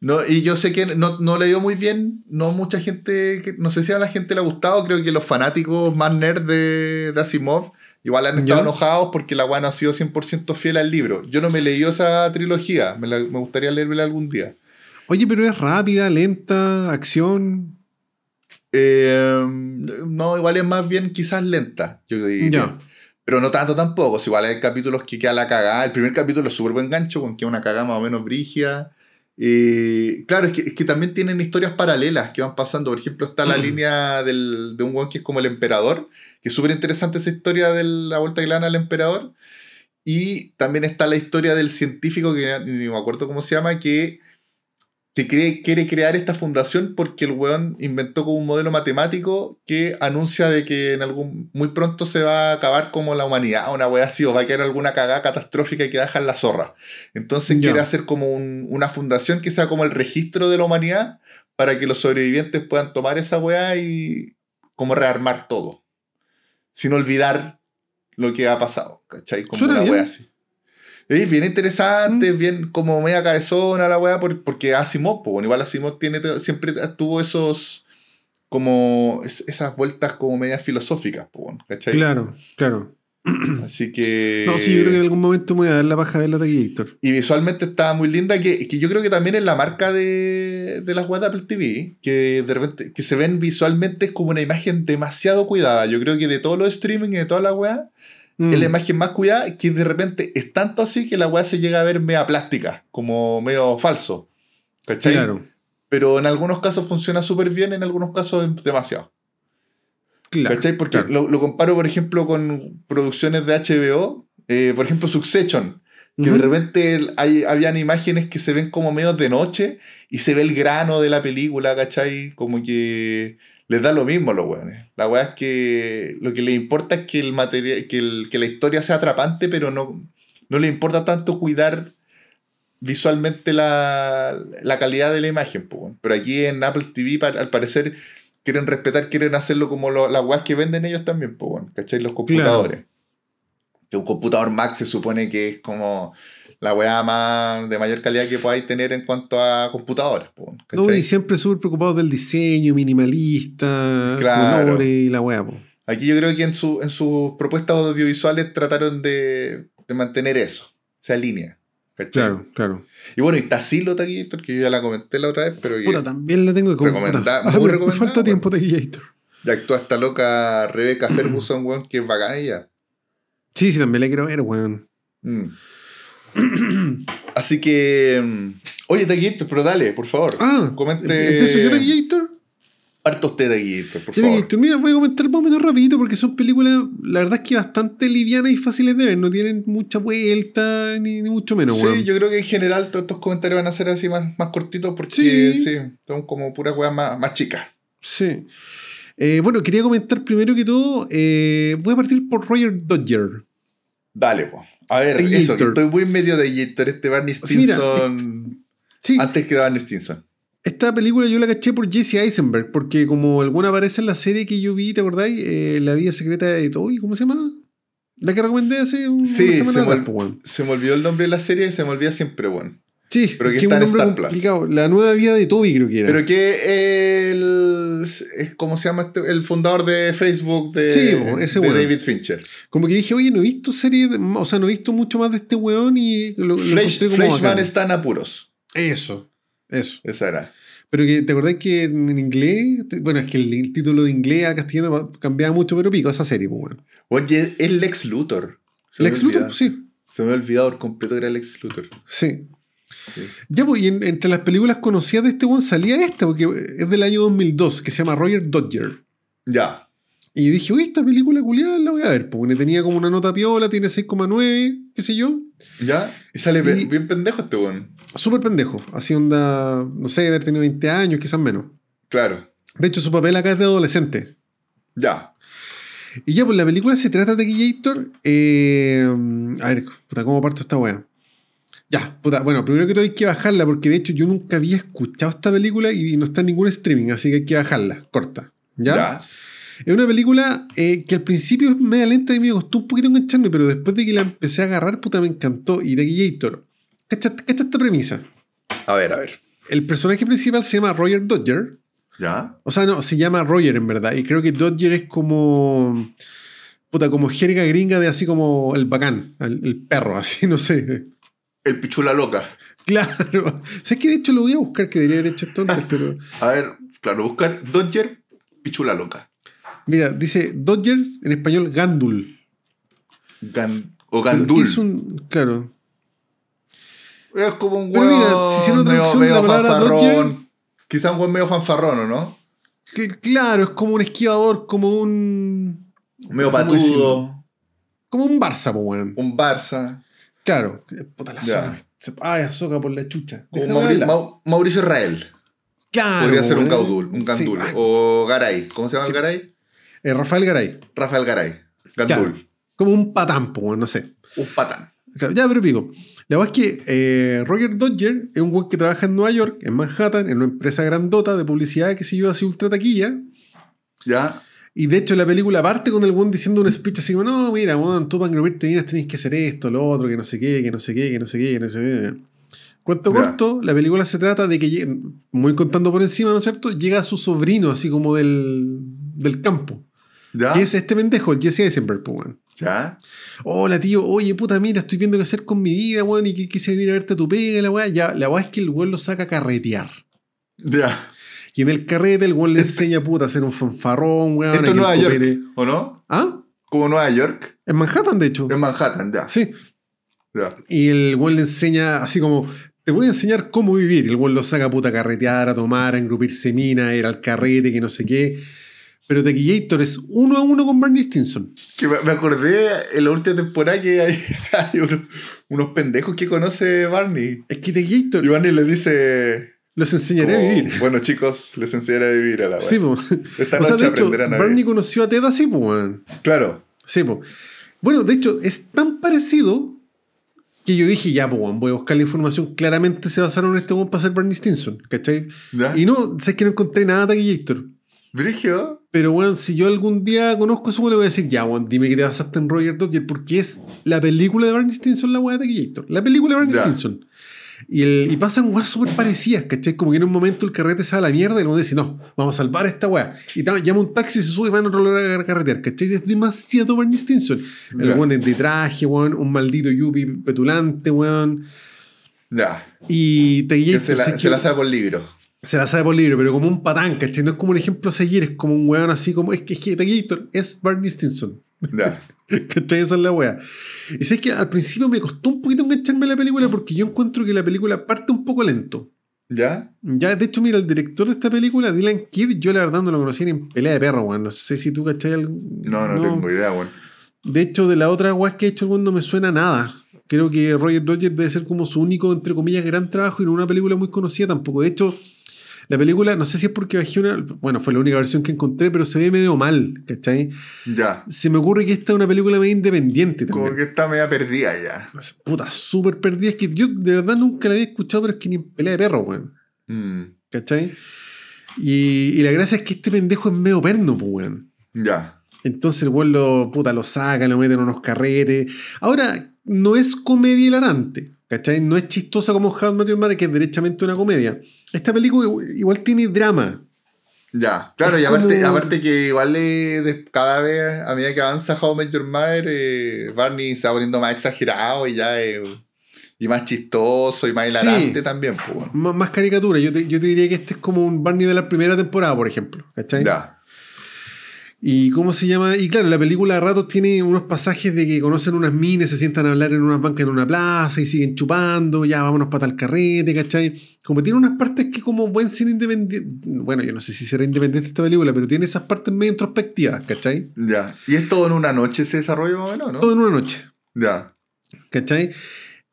No, y yo sé que no, no le dio muy bien, no mucha gente, no sé si a la gente le ha gustado, creo que los fanáticos más nerd de, de Asimov igual han estado Ya. enojados porque la no ha sido 100% fiel al libro. Yo no me leí esa trilogía, me, la- me gustaría leérmela algún día. Oye, pero es rápida, lenta, acción. Eh, no, igual es más bien quizás lenta, yo diría. Ya. Pero no tanto tampoco, si igual hay capítulos que queda la cagada. El primer capítulo es súper buen gancho, con que una cagada más o menos brigia. Eh, claro, es que, es que también tienen historias paralelas que van pasando. Por ejemplo, está la línea del, de un weón que es como el emperador, que es súper interesante esa historia de la vuelta que le dan al emperador. Y también está la historia del científico, que ni me acuerdo cómo se llama, que, que cree- quiere crear esta fundación porque el weón inventó como un modelo matemático que anuncia de que en algún muy pronto se va a acabar como la humanidad, una wea así, o va a quedar alguna cagada catastrófica que deja en la zorra. Entonces quiere hacer como un- una fundación que sea como el registro de la humanidad para que los sobrevivientes puedan tomar esa weá y como rearmar todo. Sin olvidar lo que ha pasado, ¿cachai? Como una weá así. Es bien interesante, Mm. bien como media cabezona la weá, por- porque Asimov, pues, bueno, igual Asimov tiene, siempre tuvo esos, como, es- esas vueltas como medias filosóficas, pues, bueno, ¿cachai? Claro, claro. Así que... No, sí, yo creo que en algún momento me voy a dar la paja de la Taquillator. Y visualmente está muy linda, que, que yo creo que también es la marca de, de las weas de Apple TV, que de repente que se ven visualmente como una imagen demasiado cuidada. Yo creo que de todos los streaming y de todas las weas, Mm. es la imagen más cuidada, que de repente es tanto así que la wea se llega a ver media plástica, como medio falso. ¿Cachai? Claro, Pero en algunos casos funciona súper bien, en algunos casos demasiado. claro. ¿Cachai? Porque claro. lo, lo comparo, por ejemplo, con producciones de HBO, eh, por ejemplo, Succession. Que de repente hay, habían imágenes que se ven como medio de noche y se ve el grano de la película, ¿cachai? Como que les da lo mismo a los weones. La weá es que lo que les importa es que, el material, que, el- que la historia sea atrapante, pero no, no les importa tanto cuidar visualmente la, la calidad de la imagen. po. Pero aquí en Apple TV, al parecer, quieren respetar, quieren hacerlo como lo- las weas que venden ellos también, po, ¿cachai? Los computadores. Que un computador Mac se supone que es como la weá más de mayor calidad que podáis tener en cuanto a computadores. po, No, ¿cachai? y siempre súper preocupados del diseño, minimalista, Claro. colores y la weá, po. Aquí yo creo que en, su, en sus propuestas audiovisuales trataron de, de mantener eso, esa línea. ¿cachai? Claro, claro. Y bueno, y Tassilo Taquillator, que yo ya la comenté la otra vez, pero Puta, también la tengo que muy me recomendada, falta tiempo Taquillator. ya actúa esta loca Rebecca Ferguson, weón, que es bacana ella. Sí, sí, también la quiero ver, weón. Mm. Así que. mm, Oye, Taquillator, pero dale, por favor. Ah, comente. ¿empiezo yo? Harto usted, Taquillator, por favor. Mira, voy a comentar más o menos rapidito porque son películas, la verdad es que bastante livianas y fáciles de ver, no tienen mucha vuelta ni, ni mucho menos, Sí, weón. yo creo que en general todos estos comentarios van a ser así más, más cortitos porque Sí. sí, son como puras weas más, más chicas. Sí. Eh, bueno, quería comentar primero que todo, eh, voy a partir por Roger Dodger. Dale, pues. A ver, eso, que estoy muy medio de Taquillator, este Barney Sí, mira, Stinson. Sí, Antes que Barney Stinson. esta película yo la caché por Jesse Eisenberg, porque como alguna aparece en la serie que yo vi, ¿te acordáis? Eh, la vida secreta de Toby, ¿cómo se llama? La que recomendé hace un, Sí, una se semana me ol- po, weón. Se me olvidó el nombre de la serie y se me olvida siempre, bueno. Sí, Pero que que es está un en Star Plus. La nueva vida de Toby creo que era. Pero que el. Es, ¿Cómo se llama este? El fundador de Facebook de, Sí, ese de. David Fincher. Como que dije, oye, no he visto serie, o sea, no he visto mucho más de este weón y lo, lo como está en apuros. Eso, eso. Esa era. Pero que, ¿te acordás que en, inglés, bueno, es que el, el título de inglés a castellano cambiaba mucho, pero pico esa serie, pues bueno. Oye, es Lex Luthor. Se Lex. Luthor, sí, Se me ha olvidado por completo que era Lex Luthor. sí. Ya, pues, y en- entre las películas conocidas de este weón salía esta, porque es del año 2002, que se llama Roger Dodger. Ya. Y yo dije, uy, esta película culiada la voy a ver, porque tenía como una nota piola, tiene 6,9, qué sé yo. ¿Ya? Y sale Y- bien pendejo este weón. Súper pendejo, así onda, no sé, de haber tenido 20 años, quizás menos. Claro. De hecho, su papel acá es de adolescente. Ya. Y ya, pues la película se trata de Gator. Eh, a ver, puta, ¿cómo parto esta weá? Ya, puta, bueno, primero que todo hay que bajarla, porque de hecho yo nunca había escuchado esta película y no está en ningún streaming, así que hay que bajarla, corta. ¿Ya? Ya. Es una película eh, que al principio es media lenta y me costó un poquito engancharme, pero después de que la empecé a agarrar, puta, me encantó. Y de Gator, ¿cacha, cacha esta premisa? A ver, a ver. El personaje principal se llama Roger Dodger. ¿Ya? O sea, no, se llama Roger en verdad. Y creo que Dodger es como. Puta, como jerga gringa de así como el bacán, el, el perro, así, no sé. El pichula loca. Claro. O sea, es que de hecho lo voy a buscar, que debería haber hecho esto antes, pero. A ver, claro, buscar Dodger, pichula loca. Mira, dice Dodger en español Gandul. Gan- o Pero, ¿qué Gandul. Es un, claro. Es como un Pero weón. mira, si hicieron medio- traducción de la medio palabra fanfarrón. Quizá un weón medio fanfarrón, ¿o no? Que, claro, es como un esquivador, como un. Medio patudo. Como un Barça, po, weón. Un Barça. Claro. Puta la soga. Ay, azoga por la chucha. Como Déjame Mauri- hablar. Mau- Mauricio Israel. Claro. Podría po, ser un weón. caudul, un Sí, gandul. ah, O Garay. ¿Cómo se llama el Garay? eh, Rafael Garay. Rafael Garay. Gandul. Claro. Como un patán, po, weón, no sé. Un patán. Claro, Ya, pero pico. La verdad es que eh, Roger Dodger es un weón que trabaja en Nueva York, en Manhattan, en una empresa grandota de publicidad que se yo así ultra taquilla. ¿Ya? Y de hecho la película parte con el weón diciendo un speech así como, no, mira, weón, tú para engrumirte bien tenés que hacer esto, lo otro, que no sé qué, que no sé qué, que no sé qué, que no sé qué. Cuento Ya. corto, la película se trata de que, muy contando por encima, ¿no es cierto? Llega su sobrino así como del, del campo. ¿Ya? Que es este pendejo, el Jesse Eisenberg, pues, weón. ¿Ya? Hola, tío, oye, puta, mira, estoy viendo qué hacer con mi vida, weón, y que quise venir a verte a tu pega, la weá. Ya, la weá es que el weón lo saca a carretear. Ya. Y en el carrete el weón le enseña, puta, a hacer un fanfarrón, weón. Esto es Nueva York, ¿o no? ¿Ah? Como Nueva York. En Manhattan, de hecho. En Manhattan, ya. Sí. Ya. Y el weón le enseña así como, te voy a enseñar cómo vivir. El weón lo saca a puta a carretear, a tomar, a engrupirse mina, a ir al carrete, que no sé qué. Pero Tequillator es uno a uno con Barney Stinson. Que me me acordé en la última temporada que hay, hay unos, unos pendejos que conoce Barney. Es que Tequillator Y Barney le dice. Los enseñaré a vivir. Bueno, chicos, les enseñaré a vivir a la Sí, wea. po. Esta O sea, noche de hecho, aprenderán a Barney vivir. conoció a Ted así, pues, weón. Claro. Sí, po. Bueno, de hecho, es tan parecido que yo dije, ya, pues, voy a buscar la información. Claramente se basaron en este weón para ser Barney Stinson, ¿cachai? ¿Ya? Y no, sé que no encontré nada de Tequillator. Brigio. Pero, weón, si yo algún día conozco weón, le voy a decir, ya, weón, dime que te basaste en Roger Dodger, porque es la película de Barney Stinson, la weá de Tequillator. La película de Barney Ya. Stinson. Y, el, y pasan weas súper parecidas, ¿cachai? Como que en un momento el carrete se va a la mierda y el weón dice, no, vamos a salvar esta weá. Y llama un taxi, se sube y va en otro lugar a carretear, ¿cachai? Es demasiado Barney Stinson. El Ya. weón de, de traje, weón, un maldito yuppie petulante, weón. Ya. Y Tequillator se la, ¿sabes se la sabe por libro. Se la sabe por libro, pero como un patán, ¿cachai? No es como un ejemplo a seguir, es como un weón así como. Es que, es que es Barney Stinson. Ya. ¿Cachai? Esa es la wea. Y sé que al principio me costó un poquito engancharme a la película porque yo encuentro que la película parte un poco lento. ¿Ya? Ya, de hecho, mira, el director de esta película, Dylan Kidd, yo la verdad no lo conocía ni en pelea de perro, weón. No sé si tú cachai algo. No, no, tengo idea, weón. De hecho, de la otra weá que ha hecho el weón no me suena nada. Creo que Roger Dodger debe ser como su único, entre comillas, gran trabajo y no una película muy conocida tampoco. De hecho, la película, no sé si es porque bajé una. Bueno, fue la única versión que encontré, pero se ve medio mal, ¿cachai? Ya. Se me ocurre que esta es una película medio independiente también. Como que está media perdida ya. Puta, súper perdida. Es que yo de verdad nunca la había escuchado, pero es que ni en pelea de perro, weón. Mm, ¿Cachai? Y, y la gracia es que este pendejo es medio perno, pues, weón. Ya. Entonces el weón lo, puta, lo saca, lo mete en unos carretes. Ahora, no es comedia hilarante, ¿cachai? No es chistosa como How I Met Your Mother, que es derechamente una comedia. Esta película igual, tiene drama. Ya, claro, Es y aparte, como- aparte que igual eh, de- cada vez, a medida que avanza How I Met Your Mother, eh, Barney se va poniendo más exagerado y ya eh, y más chistoso y más Sí. hilarante también, pues. bueno. M- más caricatura. Yo te, yo te diría que este es como un Barney de la primera temporada, por ejemplo. ¿Cachai? Ya. Y cómo se llama. Y claro, la película a ratos tiene unos pasajes de que conocen unas minas, se sientan a hablar en unas bancas en una plaza y siguen chupando, ya vámonos para tal carrete, ¿cachai? Como tiene unas partes que como buen cine independiente. Bueno, yo no sé si será independiente esta película, pero tiene esas partes medio introspectivas, ¿cachai? Ya. Y es todo en una noche ese desarrollo más o menos, ¿no? Todo en una noche, Ya. ¿cachai?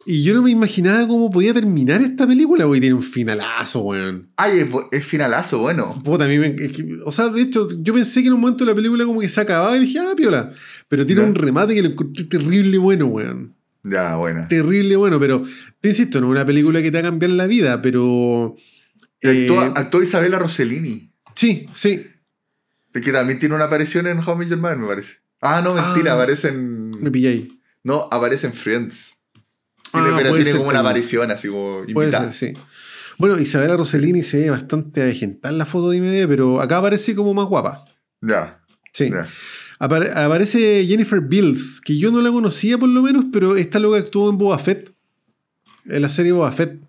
Y yo no me imaginaba cómo podía terminar esta película, porque tiene un finalazo, weón. Ay, es, finalazo, bueno. Puta, a mí me, es que- o sea, de hecho, yo pensé que en un momento la película como que se acababa y dije, ah, piola. Pero tiene Ya. un remate que lo encontré terrible bueno, weón. Ya, buena. Terrible bueno, pero te insisto, no es una película que te va a cambiar la vida, pero. Eh, actúa Isabela Rossellini, sí, sí. que también tiene una aparición en Met Your Mother, me parece. Ah, no, mentira, Ah. aparece Me en... pillé ahí. No, aparece en Friends. Ah, pero tiene ser como una aparición así como Puede invitada. ser, sí. Bueno, Isabela Rossellini se ve bastante avejentada la foto de IMDb, pero acá aparece como más guapa. Ya, Sí. Apare- aparece Jennifer Bills, que yo no la conocía por lo menos, pero esta loca actuó en Boba Fett. En la serie Boba Fett.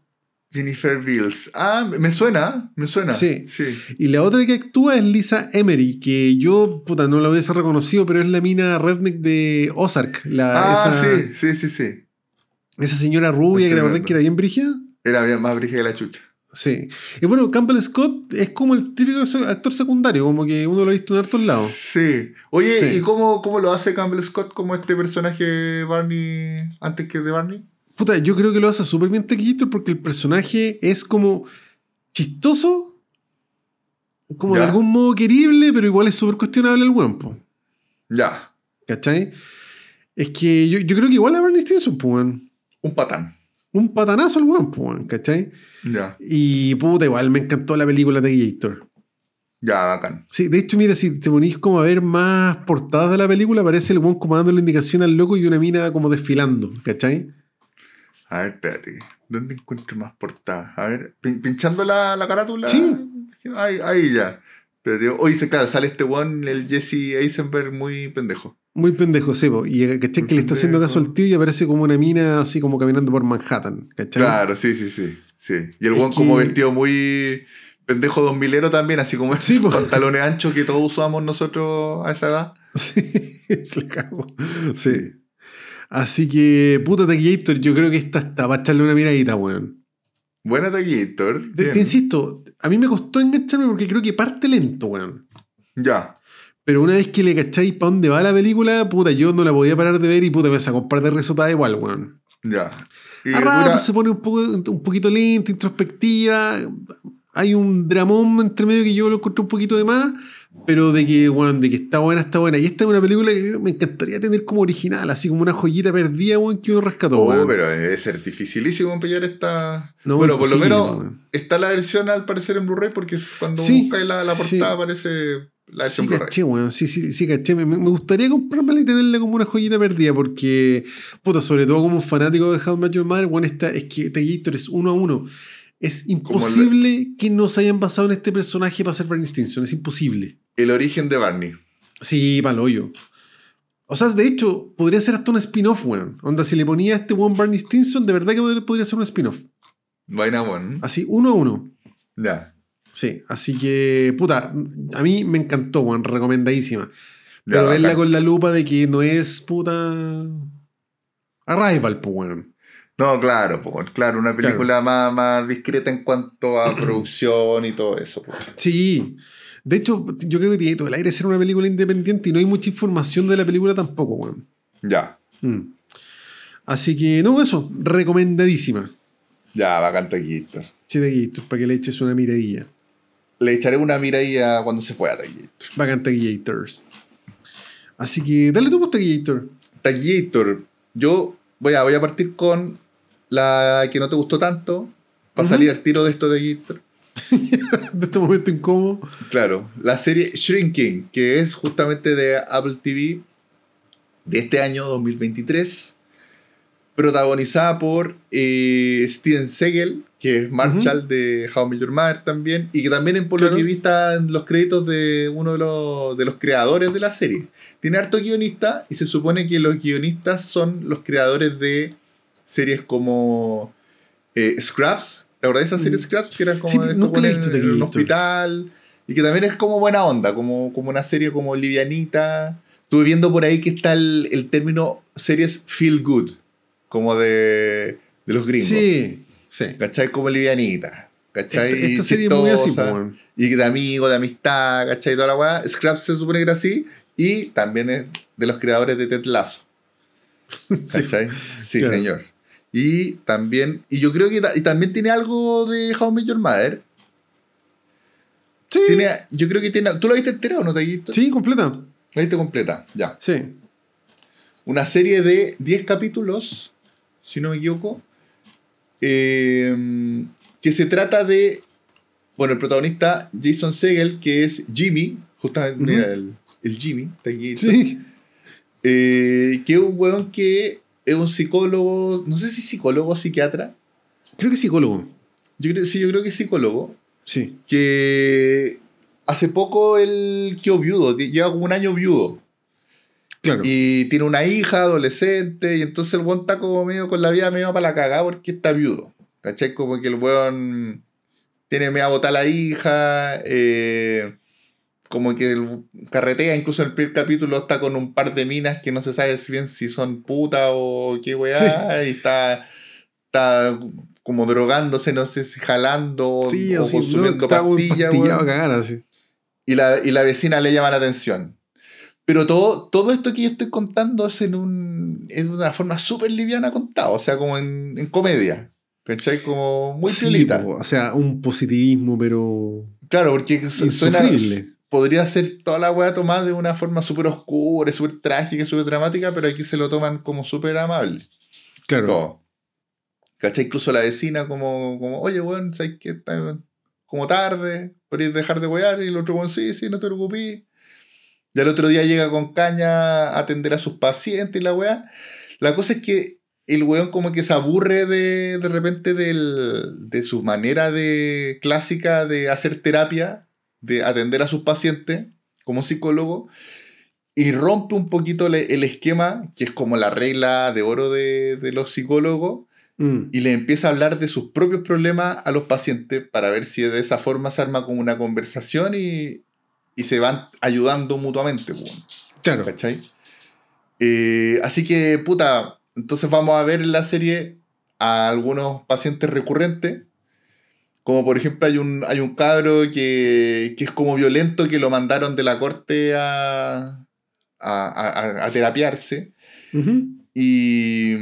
Jennifer Bills. Ah, me suena, me suena. Sí. sí. Y la otra que actúa es Lisa Emery, que yo, puta, no la hubiese reconocido, pero es la mina redneck de Ozark. La, Ah, esa- sí, sí, sí, sí. Esa señora rubia que te acordás que era bien brígida. Era bien más brígida que la chucha. Sí. Y bueno, Campbell Scott es como el típico actor secundario, como que uno lo ha visto en hartos lados. Sí. Oye, Sí. ¿y cómo, cómo lo hace Campbell Scott como este personaje Barney antes que de Barney? Puta, yo creo que lo hace súper bien Taquillito porque el personaje es como chistoso, como de algún modo querible, pero igual es súper cuestionable el buen, po. Ya. ¿Cachai? Es que yo, yo creo que igual a Barney Stinson, pues, weón. Un patán. Un patanazo el weón, weón, ¿cachai? Ya. Y puta, igual me encantó la película de Gator. Ya, bacán. Sí, de hecho, mira, si te ponís como a ver más portadas de la película, aparece el weón como dando la indicación al loco y una mina como desfilando, ¿cachai? A ver, espérate. ¿Dónde encuentro más portada? A ver, pin- pinchando la, la carátula. Sí. Ahí, ahí ya. Pero dice, claro, sale este one, el Jesse Eisenberg, muy pendejo. Muy pendejo, sebo. Y eh, ¿cachai? Que le está haciendo caso al tío y aparece como una mina así como caminando por Manhattan, ¿cachai? Claro, sí, sí, sí. sí. Y el Es one como vestido muy pendejo dos milero también, así como Sí, esos po. pantalones anchos que todos usamos nosotros a esa edad. Sí, se la cago. Sí. Así que, puta Taquillator, yo creo que esta está para echarle una miradita, weón. Buena Taquillator. Te, te insisto, a mí me costó engancharme porque creo que parte lento, weón. Ya. Pero una vez que le cacháis para dónde va la película, puta, yo no la podía parar de ver y puta, me sacó un par de risotadas igual, weón. Ya. Y A rato dura- se pone un, poco, un poquito lenta, introspectiva. Hay un dramón entre medio que yo lo encontré un poquito de más, pero de que, weón, de que está buena, está buena. Y esta es una película que me encantaría tener como original, así como una joyita perdida, weón, que uno rescató, Oh, weón. pero debe ser dificilísimo pillar esta. No, bueno, por lo menos weón. está la versión al parecer en Blu-ray porque cuando Sí, buscáis la, la sí. portada aparece la Sí, versión caché, weón. Sí, sí, sí, caché. Me, me gustaría comprármela y tenerla como una joyita perdida, porque, puta, sobre todo como un fanático de How Met Your Mother, weón, esta, es que Gator es uno a uno. Es imposible que no se hayan basado en este personaje para hacer Barney Stinson. Es imposible. El origen de Barney. Sí, pa'l hoyo. O sea, de hecho, podría ser hasta un spin-off, weón. Onda, si le ponía a este weón Barney Stinson, de verdad que podría- ser un spin-off. Vaina one. Así, uno a uno. Ya. Sí, así que, puta, a mí me encantó, weón, recomendadísima. Ya, Pero verla con la lupa de que no es puta. Arrival, pues, weón. No, claro, po, claro, una película más, más discreta en cuanto a producción y todo eso. po. Sí. De hecho, yo creo que tiene todo el aire de ser una película independiente y no hay mucha información de la película tampoco, weón. Ya. Mm. Así que, no, eso, recomendadísima. Ya, bacán Taquillator. Sí, de aquí, para que le eches una miradilla. Le echaré una miradilla cuando se pueda, Taquillator. Bacán Taquillators. Así que, dale tu gusto, Taquillator. Taquillator. Yo voy a, voy a partir con la que no te gustó tanto. Para salir al tiro de esto de Taquillator. De este momento incómodo. Claro, la serie Shrinking, que es justamente de Apple TV de este año 2023, protagonizada por eh, Steven Segel, que es Marshall de How Met Your Mother también, y que también en por lo que vi está en los créditos de uno de los, de los creadores de la serie. Tiene harto guionista y se supone que los guionistas son los creadores de series como eh, Scraps. ¿Te acordás de esa serie Mm. Scraps? Que era como Sí, de visto, en, un hospital. Y que también es como buena onda, como, como una serie como livianita. Estuve viendo por ahí que está el, el término series feel good, como de, de los gringos. Sí, sí. ¿Cachai? Como livianita. ¿Cachai? Esta, esta serie es muy así. Y de amigo, de amistad, ¿cachai? Toda la weá. Scraps se supone que era así. Y también es de los creadores de Ted Lasso. ¿Cachai? Sí, Claro. señor. Y también, y yo creo que y también tiene algo de How I Met Your Mother. Sí, Tiene, yo creo que tiene. ¿Tú la viste entera o no te has visto? sí, completa. La viste completa, ya. Sí. Una serie de 10 capítulos, si no me equivoco, eh, que se trata de. Bueno, el protagonista, Jason Segel, que es Jimmy, justamente, mira, el, el Jimmy, está aquí. Sí. Eh, que es un weón que es un psicólogo, no sé si psicólogo o psiquiatra. Creo que psicólogo. Yo creo, sí, yo creo que es psicólogo. Sí. Que hace poco él quedó viudo, lleva como un año viudo. Claro. Y tiene una hija adolescente, y entonces el weón está como medio con la vida medio para la cagada porque está viudo. ¿Cachai? Como que el weón tiene medio a botar a la hija, eh, como que el carretea, incluso en el primer capítulo está con un par de minas que no se sabe bien si son putas o qué weá, y está, está como drogándose, no sé si jalando Sí, o consumiendo pastillas, y, la, y la vecina le llama la atención. Pero todo, todo esto que yo estoy contando es en, un, en una forma súper liviana contado, o sea, como en, en comedia. ¿Cachai? Como muy Sí, piolita. po, o sea, un positivismo, pero Claro, porque su- suena, podría ser toda la weá tomada de una forma súper oscura, súper trágica, súper dramática, pero aquí se lo toman como súper amable. Claro. Todo. ¿Cachai? Incluso la vecina como, como oye, weón, ¿sabes qué? Está como tarde, podrías dejar de wear, y el otro weón, sí, sí, no te preocupes. Y al otro día llega con caña a atender a sus pacientes y la weá. La cosa es que el weón como que se aburre de, de repente del- de su manera de clásica de hacer terapia, de atender a sus pacientes como psicólogo, y rompe un poquito le- el esquema, que es como la regla de oro de, de los psicólogos, Mm, y le empieza a hablar de sus propios problemas a los pacientes para ver si de esa forma se arma como una conversación y, y se van ayudando mutuamente. po, claro. ¿Cachai? Eh, así que, puta, entonces vamos a ver en la serie a algunos pacientes recurrentes. Como por ejemplo hay un, hay un cabro que, que es como violento que lo mandaron de la corte a, a, a- a terapiarse. Y.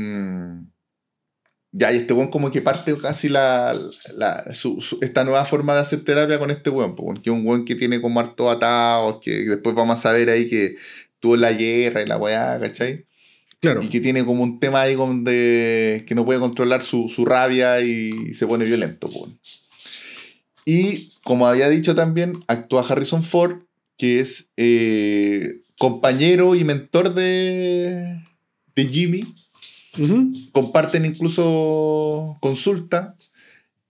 Ya, y este weón como que parte casi la, la- su- su- esta nueva forma de hacer terapia con este weón, po, que es un weón que tiene como harto atados, que después vamos a saber ahí que tuvo la guerra y la weá, ¿cachai? Claro. Y que tiene como un tema ahí como de que no puede controlar su, su rabia y se pone violento, po. Y como había dicho también, actúa Harrison Ford, que es eh, compañero y mentor de, de Jimmy Comparten incluso consulta.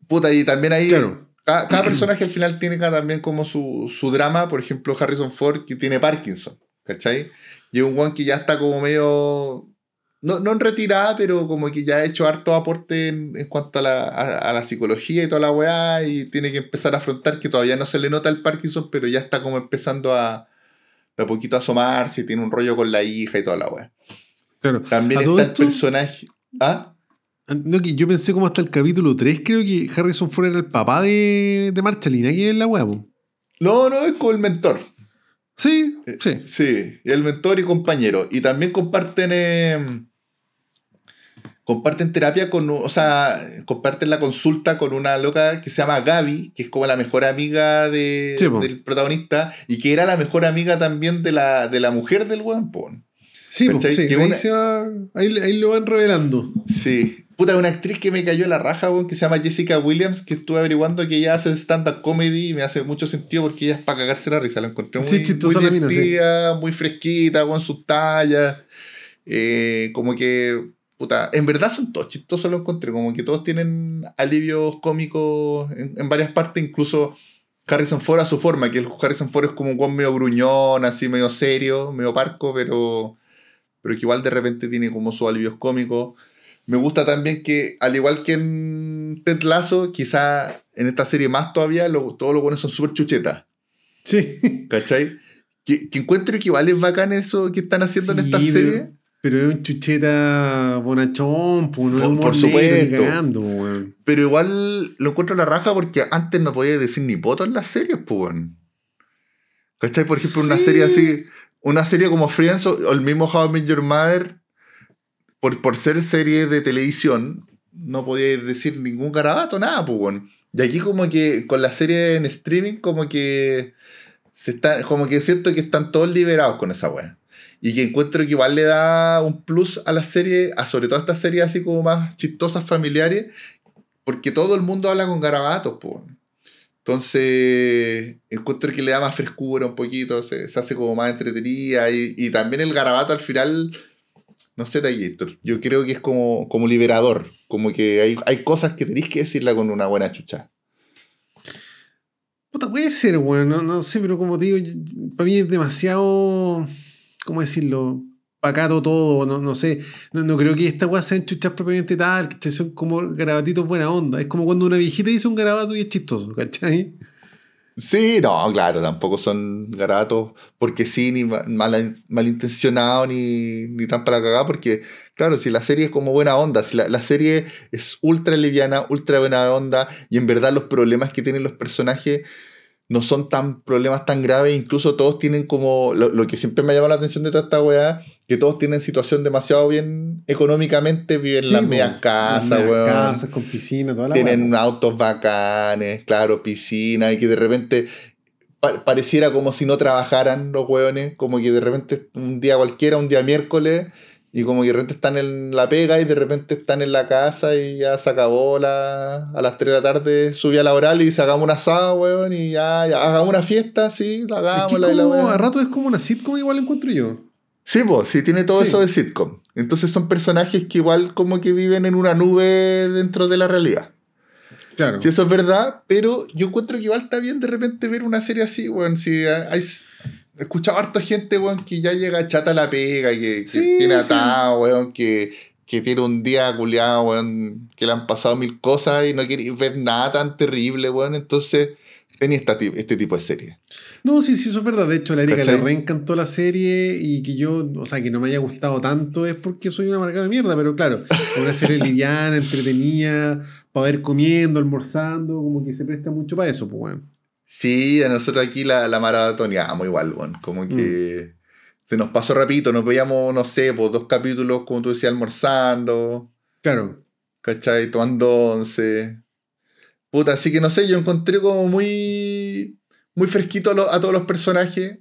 Puta, y también ahí Claro. cada, cada personaje al final tiene también como su, su drama. Por ejemplo, Harrison Ford que tiene Parkinson, ¿cachai? Y un one que ya está como medio. No, no en retirada, pero como que ya ha hecho harto aporte en, en cuanto a la, a, a la psicología y toda la weá. Y tiene que empezar a afrontar que todavía no se le nota el Parkinson, pero ya está como empezando a de a poquito a asomarse. Tiene un rollo con la hija y toda la weá. Claro. También ¿A todo está el personaje. ¿Ah? No, que yo pensé como hasta el capítulo 3, creo que Harrison Ford era el papá de, de Marchalina, que es la po. No, no, es como el mentor. Sí, Eh, sí. Sí, el mentor y compañero. Y también comparten. eh, comparten terapia con. O sea, comparten la consulta con una loca que se llama Gaby, que es como la mejor amiga de- Sí, del protagonista. Y que era la mejor amiga también de la, de la mujer del weón. Sí, po, ¿Cachai? sí, Que ahí, una- se va, ahí, ahí lo van revelando. Sí. Puta, una actriz que me cayó la raja, weón, que se llama Jessica Williams, que estuve averiguando que ella hace stand-up comedy y me hace mucho sentido porque ella es para cagarse la risa. La encontré muy, Sí, chistosa muy mina, sí. muy fresquita, con sus tallas. Eh, como que, puta, en verdad son todos chistosos, lo encontré. Como que todos tienen alivios cómicos en, en varias partes, incluso Harrison Ford a su forma, que el Harrison Ford es como un guan medio gruñón, así medio serio, medio parco, pero, pero que igual de repente tiene como sus alivios cómicos. Me gusta también que, al igual que en Ted Lasso, quizá en esta serie más todavía, lo- todos los buenos son súper chuchetas. Sí. ¿Cachai? Que, que encuentro que igual es bacán eso que están haciendo en esta pero- serie. Pero es un chucheta bonachón, po, no es Por- humor por supuesto. weón. Pero igual lo encuentro la raja porque antes no podía decir ni poto en las series, pues. ¿Cachai? Por ejemplo, una serie así, una serie como Friends o, el mismo How I Your Mother, por, por ser serie de televisión, no podía decir ningún garabato, nada, pues. Y aquí como que con la serie en streaming, como que se está, como que siento que están todos liberados con esa weá. Y que encuentro que igual le da un plus a la serie, a sobre todo a estas series así como más chistosas, familiares, porque todo el mundo habla con garabatos, pues. Entonces, encuentro que le da más frescura un poquito, se, hace como más entretenida y, y también el garabato al final, no sé, Tallator, yo creo que es como, como liberador, como que hay, hay cosas que tenéis que decirla con una buena chucha. Puta, puede ser, weón. No, no sé, pero como te digo, para mí es demasiado. ¿Cómo decirlo? Pacato todo, no, no sé. No, creo que esta weá sean chuchas propiamente tal, que son como garabatitos buena onda. Es como cuando una viejita dice un garabato y es chistoso, ¿cachai? Sí, no, claro, tampoco son garatos porque sí, ni mal, malintencionados, ni, ni tan para cagar, porque, claro, si la serie es como buena onda, si la, serie es ultra liviana, ultra buena onda, y en verdad los problemas que tienen los personajes no son tan problemas tan graves, incluso todos tienen como, lo, que siempre me ha llamado la atención de toda esta weá, que todos tienen situación demasiado bien económicamente, viven en las medias casas, weón. casas con piscina, toda la Tienen autos bacanes, claro, piscina, y que de repente pareciera como si no trabajaran los weones, como que de repente un día cualquiera, un día miércoles, y como que de repente están en la pega y de repente están en la casa y ya se acabó la, a las 3 de la tarde, subí a la oral y dice hagamos una asado, weón, y ya, ya hagamos una fiesta, sí, la hagamos. Es que a rato es como una sitcom igual encuentro yo. Sí, pues, sí, tiene todo eso de sitcom. Entonces son personajes que igual como que viven en una nube dentro de la realidad. Claro. Si eso es verdad, pero yo encuentro que igual está bien de repente ver una serie así, weón. Si hay he escuchado harta gente, weón, que ya llega chata a la pega, que, que tiene atado, weón, que, que tiene un día culiado, weón, que le han pasado mil cosas y no quiere ver nada tan terrible, weón. Entonces, tenía este tipo de serie. No, sí, sí, eso es verdad. De hecho, la Erika le reencantó la serie y que yo, o sea, que no me haya gustado tanto es porque soy una marca de mierda, pero claro, una serie liviana, entretenida, para ver comiendo, almorzando, como que se presta mucho para eso, pues, weón. Sí, a nosotros aquí la, la maratoneamos igual, bueno, como que mm. se nos pasó rapidito, nos veíamos, no sé, por dos capítulos, como tú decías, almorzando. Claro. ¿Cachai? Tomando once. Puta, así que no sé, yo encontré como muy, muy fresquito a, todos los personajes,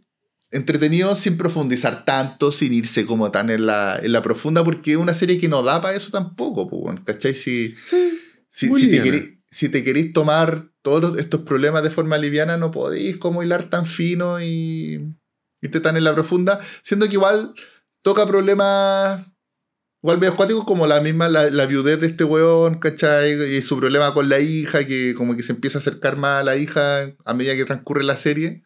entretenidos sin profundizar tanto, sin irse como tan en la, en la profunda, porque es una serie que no da para eso tampoco, ¿cachai? Si, sí, si, si te queréis si te queréis tomar todos estos problemas de forma liviana, no podéis como hilar tan fino y irte tan en la profunda, siendo que igual toca problemas igual medio acuáticos como la misma, la, viudez de este weón, ¿cachai? Y su problema con la hija, que como que se empieza a acercar más a la hija a medida que transcurre la serie.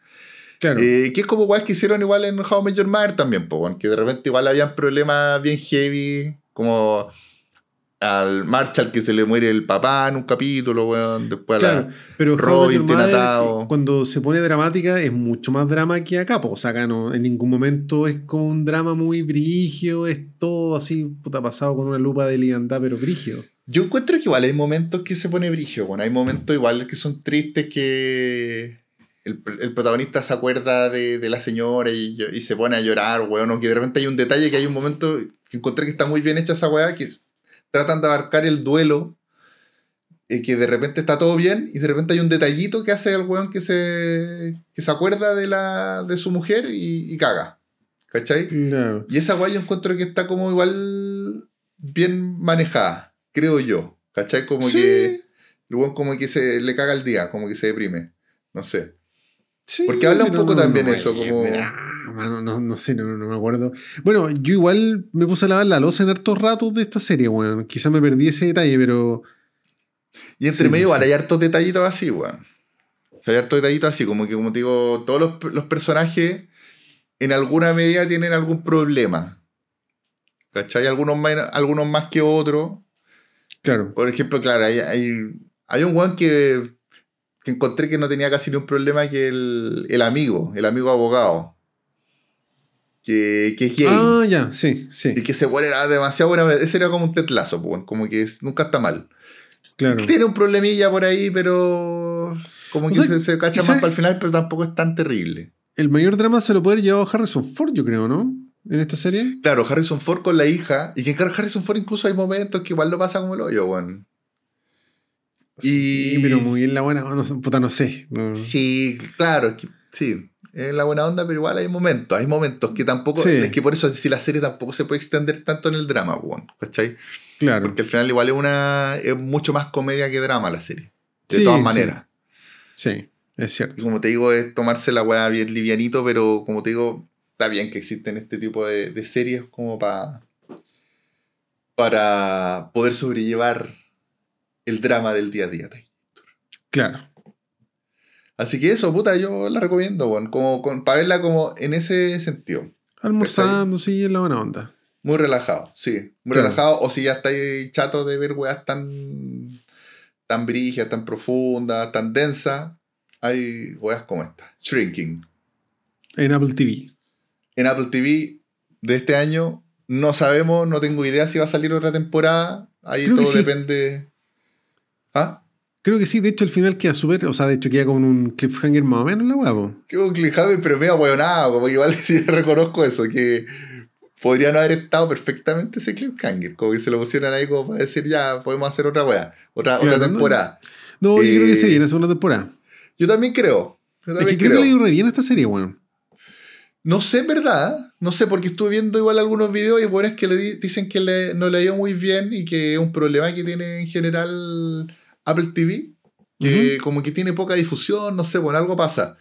Claro. Eh, que es como igual que hicieron igual en How Major Mother también, pues, que de repente igual habían problemas bien heavy, como al Marshall que se le muere el papá en un capítulo, weón. Después a la pero Robin Cuando se pone dramática es mucho más drama que acá, pues, o sea, acá no, en ningún momento es como un drama muy brigio, es todo así, puta, pasado con una lupa de liandad, pero brigio. Yo encuentro que igual hay momentos que se pone brigio, bueno, hay momentos igual que son tristes que el, protagonista se acuerda de, la señora y, y, se pone a llorar, weón, o que de repente hay un detalle que hay un momento que encontré que está muy bien hecha esa weá, que tratan de abarcar el duelo, y que de repente está todo bien y de repente hay un detallito que hace el weón que se, que se acuerda de, la, de su mujer y, caga. ¿Cachai? Y esa weá yo encuentro que está como igual bien manejada, creo yo. ¿Cachai? Como que el weón como que se le caga el día, como que se deprime. No sé. Porque habla un poco también eso, como no, no, sé, no, me acuerdo. Bueno, yo igual me puse a lavar la losa en hartos ratos de esta serie, weón. Quizás me perdí ese detalle, pero. Y entre medio, hay hartos detallitos así, weón. hay hartos detallitos así, como que, como te digo, todos los, personajes en alguna medida tienen algún problema. ¿Cachai? Algunos más, algunos más que otros. Claro. Por ejemplo, claro, hay, hay, un weón que, que, encontré que no tenía casi ni un problema que el, el amigo, el amigo abogado que, que es gay. Ah, ya, sí, sí. Y que ese weón era demasiado bueno. Ese era como un tetlazo, pues, como que nunca está mal. Claro. Tiene un problemilla por ahí, pero como que se, cacha más para el final, pero tampoco es tan terrible. El mayor drama se lo puede llevar a Harrison Ford, yo creo, ¿no? En esta serie. Claro, Harrison Ford con la hija. Y que en Harrison Ford incluso hay momentos que igual lo pasa como el hoyo, weón. Sí, pero muy bien la buena, no, puta, no sé. Sí, claro, sí en la buena onda, pero igual hay momentos, hay momentos que tampoco, es que por eso si la serie tampoco se puede extender tanto en el drama, ¿cachai? Claro. Porque al final igual es una, es mucho más comedia que drama la serie, de todas maneras. Sí. es cierto. Y como te digo, es tomarse la weá bien livianito, pero como te digo, está bien que existen este tipo de, de series como para para poder sobrellevar el drama del día a día. Claro. Así que eso, puta, yo la recomiendo, bueno, como, para verla como en ese sentido. Almorzando, sí, en la buena onda. Muy relajado, sí. Muy relajado. O si ya estáis chato de ver weas tan, tan brígidas, tan profundas, tan densas, hay weas como esta. Shrinking. En Apple TV. En Apple TV de este año no sabemos, no tengo idea si va a salir otra temporada. Ahí Creo todo sí. depende. ¿Ah? Creo que sí, de hecho el final queda súper, o sea, de hecho queda con un cliffhanger más o menos la po. Que un cliffhanger, pero medio hueonado, como que igual sí reconozco eso, que podría no haber estado perfectamente ese cliffhanger, como que se lo pusieran ahí como para decir ya, podemos hacer otra wea, otra, Claro, otra no- temporada. No, yo creo que se Eh, viene la segunda temporada. Yo también creo. Yo Es también que creo, creo. que le dio re bien a esta serie, weón. No sé, ¿verdad? No sé, porque estuve viendo igual algunos videos y bueno, es que le di- dicen que le- no le dio muy bien y que es un problema que tiene en general Apple TV, que como que tiene poca difusión, no sé, bueno, algo pasa.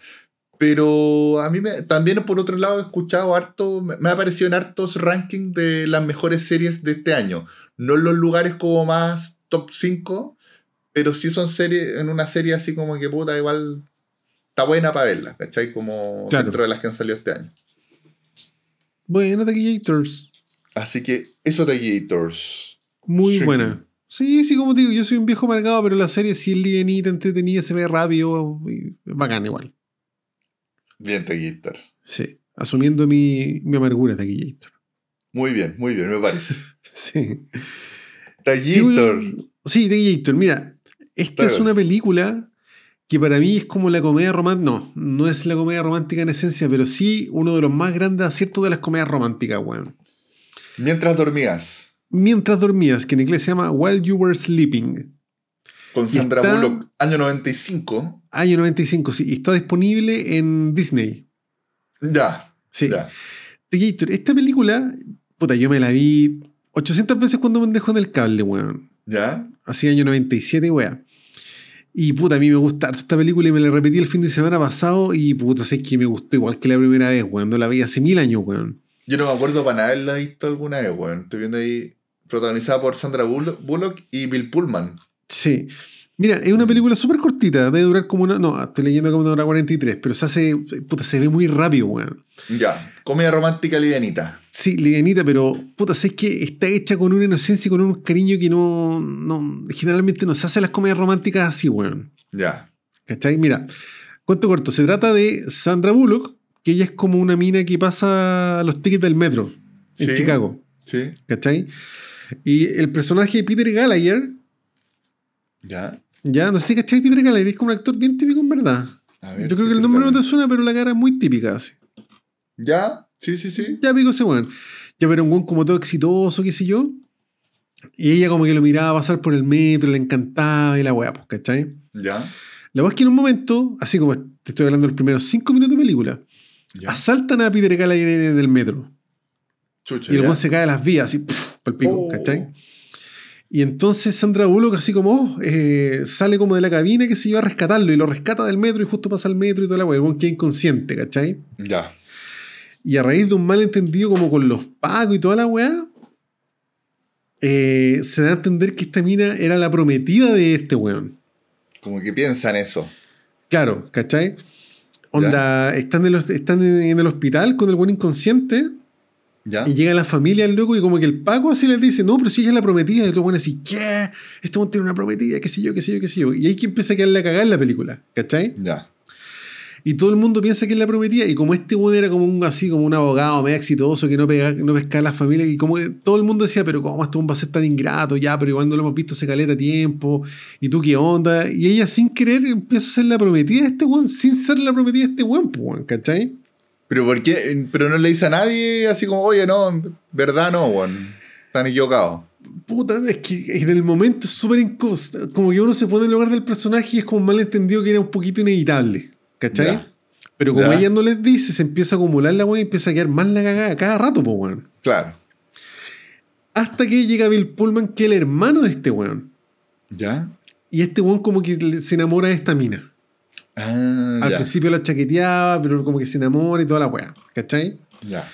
Pero a mí me, también por otro lado he escuchado harto, me, ha aparecido en hartos rankings de las mejores series de este año. No en los lugares como más top 5, pero sí son series, en una serie así como que puta, igual está buena para verla, ¿cachai? Como Claro. dentro de las que han salido este año. Bueno, Taquillators. Así que eso Gators. Muy Shrinking. buena. Sí, sí, como te digo, yo soy un viejo marcado, pero la serie sí es livianita, entretenida, se ve rápido y bacán igual. Bien, Taquillator. Sí. Asumiendo mi, mi amargura, Taquillator. Muy bien, muy bien, me parece. Sí. Taquillator. Sí, sí, Taquillator. Mira, esta es una película que para mí es como la comedia romántica. No, no es la comedia romántica en esencia, pero sí uno de los más grandes aciertos de las comedias románticas, weón. Mientras dormías, Mientras dormías, que en inglés se llama While You Were Sleeping. con Sandra está- Bullock, año 95. Año 95, sí. Y está disponible en Disney. Ya, Sí. ya. The Gator, esta película, puta, yo me la vi 800 veces cuando me dejó en el cable, weón. ¿Ya? Así año 97, weón. Y puta, a mí me gusta esta película y me la repetí el fin de semana pasado y puta, sé que me gustó igual que la primera vez, weón. No la vi hace mil años, weón. Yo no me acuerdo para nada haberla visto alguna vez, weón. Estoy viendo ahí, protagonizada por Sandra Bullock y Bill Pullman. Sí. Mira, es una película súper cortita, debe durar como una. No, estoy leyendo como una hora 43, pero se hace. Puta, se ve muy rápido, weón. Ya, comedia romántica livianita. Sí, livianita, pero puta, sé que está hecha con una inocencia y con un cariño que no, no. Generalmente no se hace las comedias románticas así, weón. Ya, ¿Cachai? Mira, cuento corto. Se trata de Sandra Bullock, que ella es como una mina que pasa los tickets del metro en Sí. Chicago. sí, ¿Cachai? Y el personaje de Peter Gallagher, ya. ya no sé, ¿cachai? Peter Gallagher es como un actor bien típico en verdad. Ver, Yo creo que el nombre no te suena, pero la cara es muy típica. Así. Ya, sí, sí, sí. Ya pico ese weón. Ya, pero un weón como todo exitoso, qué sé yo. Y ella como que lo miraba pasar por el metro, le encantaba y la weá, pues, ¿cachai? Ya, La weá es que en un momento, así como te estoy hablando de los primeros cinco minutos de película, ya. asaltan a Peter Gallagher en el metro. Chucha, Y el weón se cae de las vías, así, el pico, Oh. ¿cachai? Y entonces Sandra Bullock, así como, oh, eh, sale como de la cabina, que se yo, a rescatarlo, y lo rescata del metro, y justo pasa al metro y toda la weá. El weón queda inconsciente, ¿cachai? Ya, Y a raíz de un malentendido como con los pagos y toda la weá, eh, se da a entender que esta mina era la prometida de este weón. como que piensan eso. Claro, ¿cachai? Onda, están, en, los- están en el hospital con el weón inconsciente Ya, y llega la familia loco y como que el Paco así les dice, no, pero si ella es la prometida. Y el weón así, ¿qué? Este tiene una prometida, qué sé yo, qué sé yo, qué sé yo. Y ahí que empieza a quedarle a cagar en la película, ¿cachai? ya. Y todo el mundo piensa que es la prometida. Y como este weón era como un así, como un abogado medio exitoso que no, pega, no pescaba a la familia. Y como que todo el mundo decía, pero ¿cómo este va a ser tan ingrato? Ya, pero igual no lo hemos visto hace caleta tiempo. ¿Y tú qué onda? Y ella sin querer empieza a ser la prometida de este weón, sin ser la prometida de este weón, pues, weón, ¿cachai? Pero ¿por qué? Pero no le dice a nadie así como, oye, no, en verdad no, weón. Están equivocados. Puta, es que en el momento es súper incómodo. Como que uno se pone en el lugar del personaje y es como un malentendido que era un poquito inevitable. ¿Cachai? Ya. Pero como Ya. ella no les dice, se empieza a acumular la weá y empieza a quedar más la cagada cada rato, pues weón. Claro. Hasta que llega Bill Pullman, que es el hermano de este weón. ¿Ya? Y este weón como que se enamora de esta mina. Ah, Al ya. principio la chaqueteaba, pero como que se enamora y toda la weá. ¿Cachai? Ya.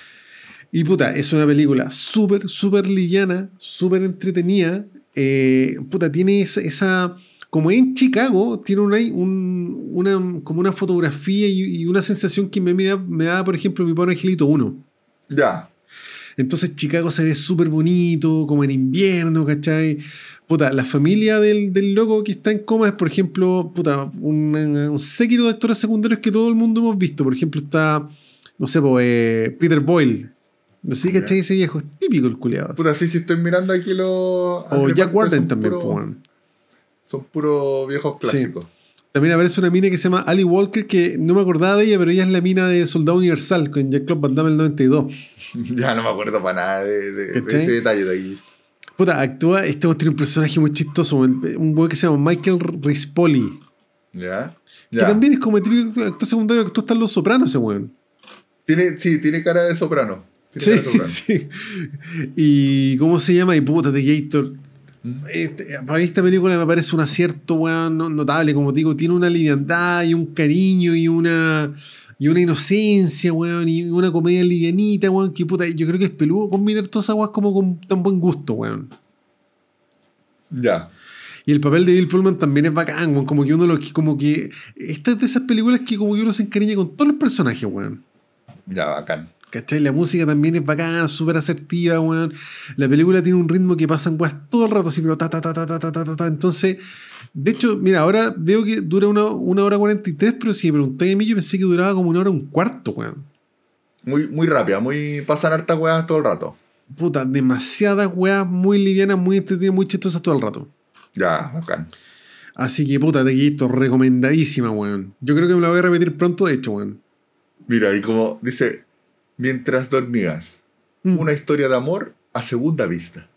Y puta, es una película súper, súper liviana, súper entretenida. Eh, puta, tiene esa, esa- Como en Chicago, tiene una, un- una, como una fotografía y, y una sensación que me, me da, me da, por ejemplo, mi pobre Angelito 1. Ya. Entonces Chicago se ve súper bonito, como en invierno, ¿cachai? Puta, la familia del, del loco que está en coma es, por ejemplo, puta, un, un séquito de actores secundarios que todo el mundo hemos visto. Por ejemplo, está, no sé, po, eh, Peter Boyle. No sé si Ya. cachai ese viejo, es típico el culiado. Puta, sí, sí, estoy mirando aquí los. O Jack Warden también, puro- po, weón. Son puros viejos clásicos. También aparece una mina que se llama Ali Walker, que no me acordaba de ella, pero ella es la mina de Soldado Universal con Jack Club Van Damme el 92. ya no me acuerdo para nada de, de- ese detalle de aquí. Puta, actúa, este tiene un personaje muy chistoso, un weón que se llama Michael Rispoli. ¿Ya? Que también es como el típico actor secundario que hasta en Los Sopranos, ese weón. Tiene, sí, tiene cara de soprano. Tiene Sí, cara de soprano. sí. Y ¿cómo se llama? Y puta, The Gator. Mm. Este, para mí esta película me parece un acierto, weón, no- notable. Como te digo, tiene una liviandad y un cariño y una, y una inocencia, weón, y una comedia livianita, weón, que puta, yo creo que es peludo combinar todas esas weas como con tan buen gusto, weón. Ya. Y el papel de Bill Pullman también es bacán, weón, como que uno lo como que... Esta es de esas películas que como que uno se encariña con todos los personajes, weón. Ya, bacán. ¿Cachai? La música también es bacana, súper asertiva, weón. La película tiene un ritmo que pasan weas todo el rato, así, pero ta, ta, ta, ta, ta, ta, ta, ta, ta. Entonces, de hecho, mira, ahora veo que dura una, una hora 43, pero si me preguntáis a mí, yo pensé que duraba como una hora un cuarto, weón. Muy, muy rápida, muy. Pasan hartas weas todo el rato. Puta, demasiadas weas muy livianas, muy entretenidas, muy chistosas todo el rato. Ya, bacán. Así que, puta, te quito, recomendadísima, weón. Yo creo que me la voy a repetir pronto, de hecho, weón. Mira, y como dice, mientras dormías, Mm. una historia de amor a segunda vista.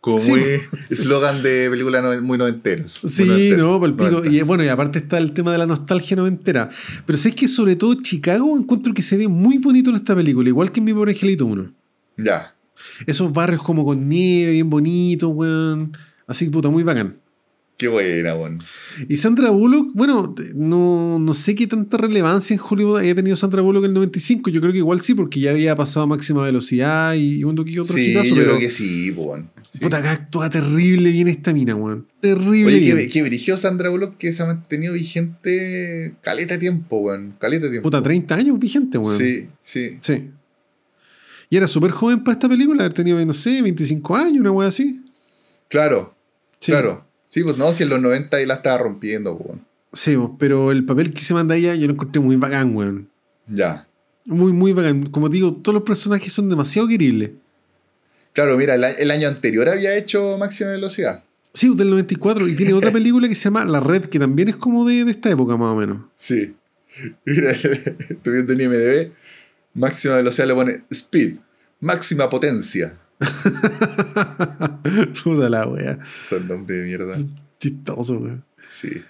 Como Sí. muy eslogan de película no- muy noventeros. muy Sí, noventeros, no, para el pico. Y bueno, y aparte está el tema de la nostalgia noventera. Pero sé que sobre todo Chicago encuentro que se ve muy bonito en esta película, igual que en Mi Pobre Angelito 1. Ya. Esos barrios como con nieve, bien bonitos, weón. Así que puta, muy bacán. Qué buena, weón. Y Sandra Bullock, bueno, no, no sé qué tanta relevancia en Hollywood haya tenido Sandra Bullock en el 95. Yo creo que igual sí, porque ya había pasado a máxima velocidad y uno que otro Sí, yo pero creo que sí, weón. Sí. puta, acá actúa terrible bien esta mina, weón. Terrible Oye, bien. que, dirigió Sandra Bullock que se ha mantenido vigente caleta de tiempo, weón. Caleta tiempo. Puta, 30 años vigente, weón. Sí, sí. Sí. Y era súper joven para esta película, haber tenido, no sé, 25 años, una wea así. Claro, Sí. claro. Sí, pues no, si en los 90 ahí la estaba rompiendo, weón. Sí, po, pero el papel que se manda ella yo lo encontré muy bacán, weón. Ya. Muy, muy bacán. Como te digo, todos los personajes son demasiado queribles. Claro, mira, el, año anterior había hecho máxima velocidad. Sí, del 94. Y tiene otra película que se llama La Red, que también es como de, de esta época, más o menos. Sí. Mira, estoy viendo en IMDb. Máxima velocidad le pone speed. Máxima potencia. Puta la wea. Son nombre de mierda. Chistoso, weón. Sí.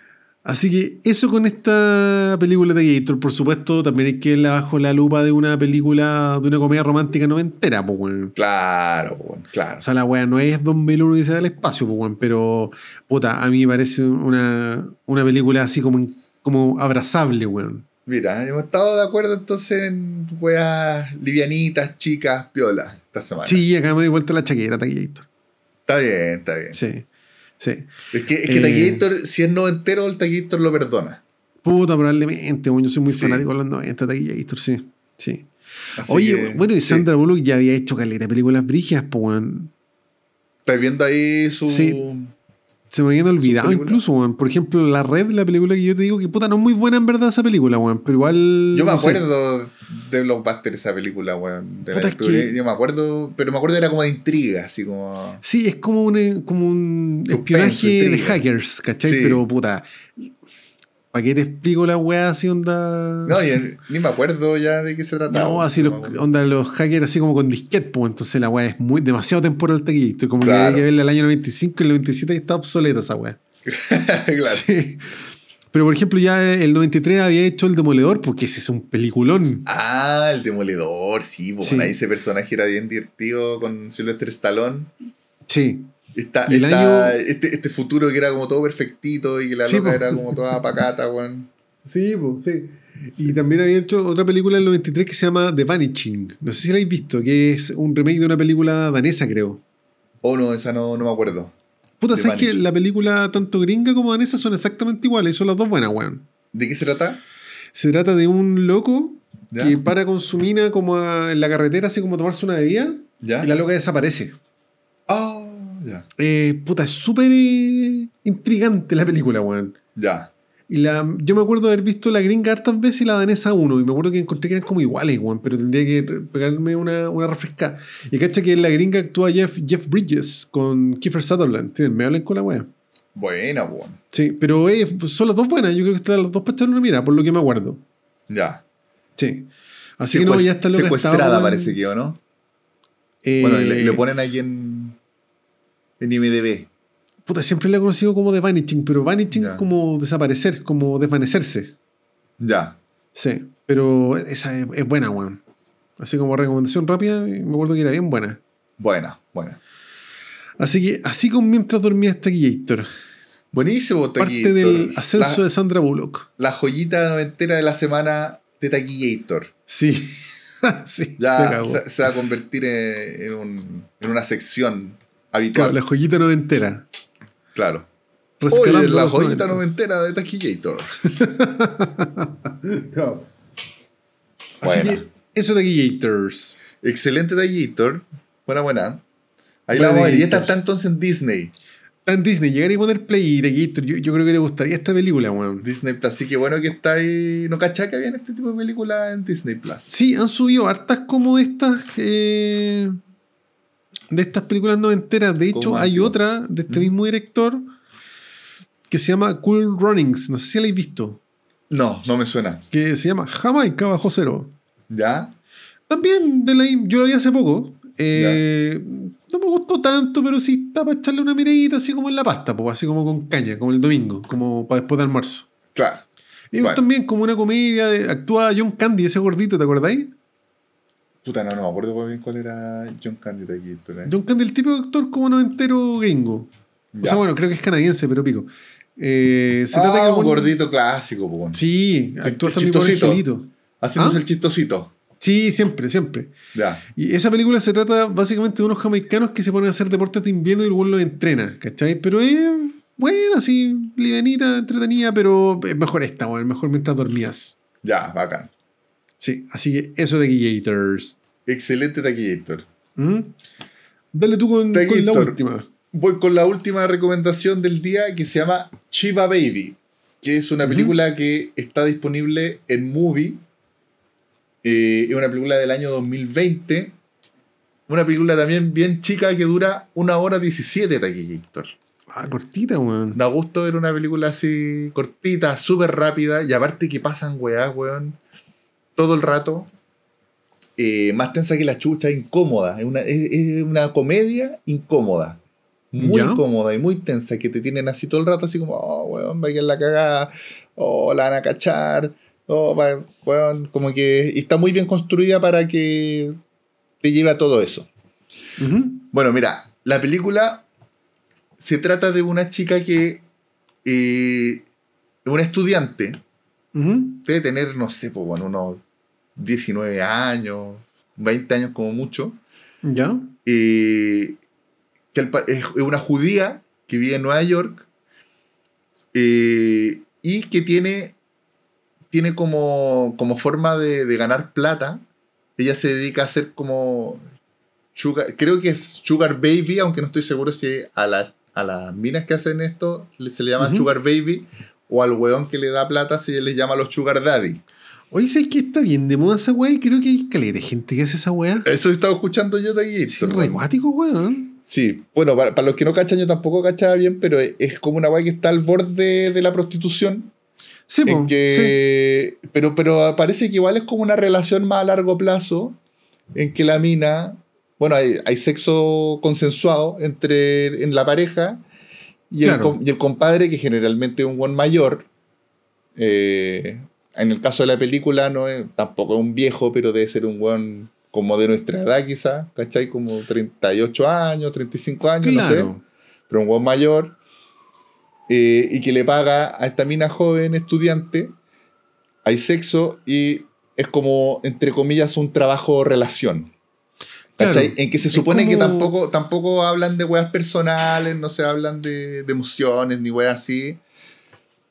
Así que eso con esta película de Gator, por supuesto, también hay que verla bajo la lupa de una película, de una comedia romántica noventera, pues, weón. Claro, weón, claro. O sea, la weá no es 2001 dice del espacio, pues, weón, pero puta, a mí me parece una, una película así como, como abrazable, weón. Mira, hemos estado de acuerdo entonces en weas livianitas, chicas, piola esta semana. Sí, acá me doy vuelta la chaqueta, Taquillator. Está bien, está bien. Sí, sí. Es que, es que Eh. Taquillator, si es noventero, el Taquillator lo perdona. Puta, probablemente, yo soy muy Sí. fanático de los 90, Taquillator, sí. Sí. Así Oye, que, bueno, y sí. Sandra Bullock ya había hecho caleta de películas brigias, pues, weón. ¿Estás viendo ahí su. Sí. Se me habían olvidado incluso, weón. Por ejemplo, La Red, la película que yo te digo que puta no es muy buena en verdad esa película, weón. Pero igual. Yo me no sé. De Blockbuster esa película, weón. De la- que- Yo me acuerdo, pero me acuerdo era como de intriga, así como. Sí, es como un, eh, como un espionaje de hackers, ¿cachai? Sí. Pero puta. ¿Para qué te explico la weá así onda? No, ni me acuerdo ya de qué se trataba. No, así No los, onda los hackers así como con disquete, pues entonces la weá es muy demasiado temporal taquillito. Como Claro. que hay que verla el año 95 y el 97 y está obsoleta esa weá. claro. Sí. Pero por ejemplo, ya el 93 había hecho El Demoledor, porque ese es un peliculón. Ah, el demoledor, sí, Sí. ahí ese personaje era bien divertido con Sylvester Stallone. Sí. Y el año- este, este futuro que era como todo perfectito y que la Sí, loca po. era como toda pacata, weón. Sí, pues, sí. Y también había hecho otra película en el 93 que se llama The Vanishing. No sé si la habéis visto, que es un remake de una película danesa, creo. Oh, no, esa no, no me acuerdo. Puta, ¿sabes que la película tanto gringa como danesa son exactamente iguales? Son las dos buenas, weón. ¿De qué se trata? Se trata de un loco ¿Ya? que para con su mina como a- en la carretera, así como a tomarse una bebida, ¿Ya? y la loca desaparece. Ah, Ya. Eh, puta, es súper eh, intrigante la película, weón. Ya. Y la, yo me acuerdo de haber visto la gringa hartas veces y la danesa uno. Y me acuerdo que encontré que eran como iguales, weón. Pero tendría que pegarme una, una refresca. Y cacha que en la gringa actúa Jeff, Jeff Bridges con Kiefer Sutherland. ¿Entiendes? Me hablan con la weá. Buena, weón. Sí, pero eh, son las dos buenas. Yo creo que están las dos para echarle una mira, por lo que me acuerdo. Ya. Sí. Así que no, ya está lo que Secuestrada estaba. parece que, ¿o no? Eh, Bueno, y le, le ponen aquí en. En IMDB. Puta, siempre le he conocido como The Vanishing, pero Vanishing es como desaparecer, como desvanecerse. Ya. Sí, pero esa es, es buena, weón. Así como recomendación rápida, me acuerdo que era bien buena. Buena, buena. Así que, así como mientras dormía este Gator, Buenísimo, parte Taquillator. del ascenso la, de Sandra Bullock. la joyita noventera de la semana de Taquillator. Sí, sí, Ya se, se va a convertir en, en un- en una sección Claro, habitual. la joyita noventera. Claro. Rescalando Oye, la joyita 90. noventera de Taquillator. Así Buena. que, eso de Gators. Excelente Taquillator. Buena, buena. Ahí Buena la vamos. Y esta Taquillator. está entonces en Disney. Está en Disney, llegar y poner play de Gator. Yo, yo creo que te gustaría esta película, weón. Disney Plus. Así que bueno que está ahí. No cachá que había este tipo de películas en Disney Plus. Sí, han subido hartas como estas. eh, de estas películas noventeras. De hecho, ¿Cómo hay otra de este ¿Mm? mismo director que se llama Cool Runnings. No sé si la habéis visto. No, no me suena. Que se llama Jamaica bajo cero. ¿Ya? También de la, yo la vi hace poco. Eh, no me gustó tanto, pero sí está para echarle una miradita así como en la pasta, pues, así como con caña, como el domingo, como para después de almuerzo. Claro. Y Bueno. también como una comedia, de, actúa John Candy, ese gordito, ¿te acordáis? Puta, no, no me acuerdo bien cuál era John Candy Taquillator. ¿eh? John Candy, el típico actor como noventero gringo. O Ya. sea, bueno, creo que es canadiense, pero pico. Eh, se ah, trata que un gordito clásico, po. Sí, actúa también por chistosito. Angelito. Haciéndose ¿Ah? el chistosito. Sí, siempre, siempre. Ya. Y esa película se trata básicamente de unos jamaicanos que se ponen a hacer deportes de invierno y güey los entrena, ¿cachai? Pero es buena, así, livenita, entretenida, pero es mejor esta, weón, mejor mientras dormías. Ya, bacán. Sí, así que eso de Gators. Excelente Taquillator. ¿Mm? Dale tú con, con la última. Voy con la última recomendación del día que se llama Chiva Baby, que es una película que está disponible en Movie. Eh, es una película del año 2020. Una película también bien chica que dura una hora 17 Taquillator. Ah, cortita, weón. Da gusto ver una película así cortita, súper rápida y aparte que pasan weá, weón, todo el rato. Eh, más tensa que la chucha, incómoda. Es una, es, es una comedia incómoda. Muy ¿Ya? incómoda y muy tensa, que te tienen así todo el rato, así como, oh, weón, va a quedar la cagada, oh, la van a cachar, oh, va- weón, como que y está muy bien construida para que te lleve a todo eso. Bueno, mira, la película se trata de una chica que eh, una estudiante, Ujú. debe tener, no sé, pues, bueno, unos 19 años, 20 años como mucho, ¿Ya? eh, que es una judía que vive en Nueva York eh, y que tiene, tiene como, como forma de, de ganar plata. Ella se dedica a hacer como sugar, creo que es sugar baby, aunque no estoy seguro si a, la- a las minas que hacen esto se le llama sugar baby o al weón que le da plata se les llama los sugar daddy. Oye, ¿sabes que está bien de moda esa weá? Y creo que hay caleta de gente que hace esa weá. Eso he estado escuchando yo de aquí. Sí, re guático, weón. Sí, bueno, para, para los que no cachan, yo tampoco cachaba bien, pero es, es como una weá que está al borde de la prostitución. Sí, po, en que, pero, pero parece que igual es como una relación más a largo plazo, en que la mina, bueno, hay, hay sexo consensuado entre en la pareja y, el, Claro. y el compadre, que generalmente es un buen mayor. eh, en el caso de la película, no es, tampoco es un viejo, pero debe ser un buen como de nuestra edad, quizás, ¿cachai? Como 38 años, 35 años, no sé pero un buen mayor, eh, y que le paga a esta mina joven estudiante, hay sexo y es como, entre comillas, un trabajo relación. ¿Cachai? Claro. En que se supone que tampoco, tampoco hablan de weas personales, no se hablan de, de emociones ni weas así.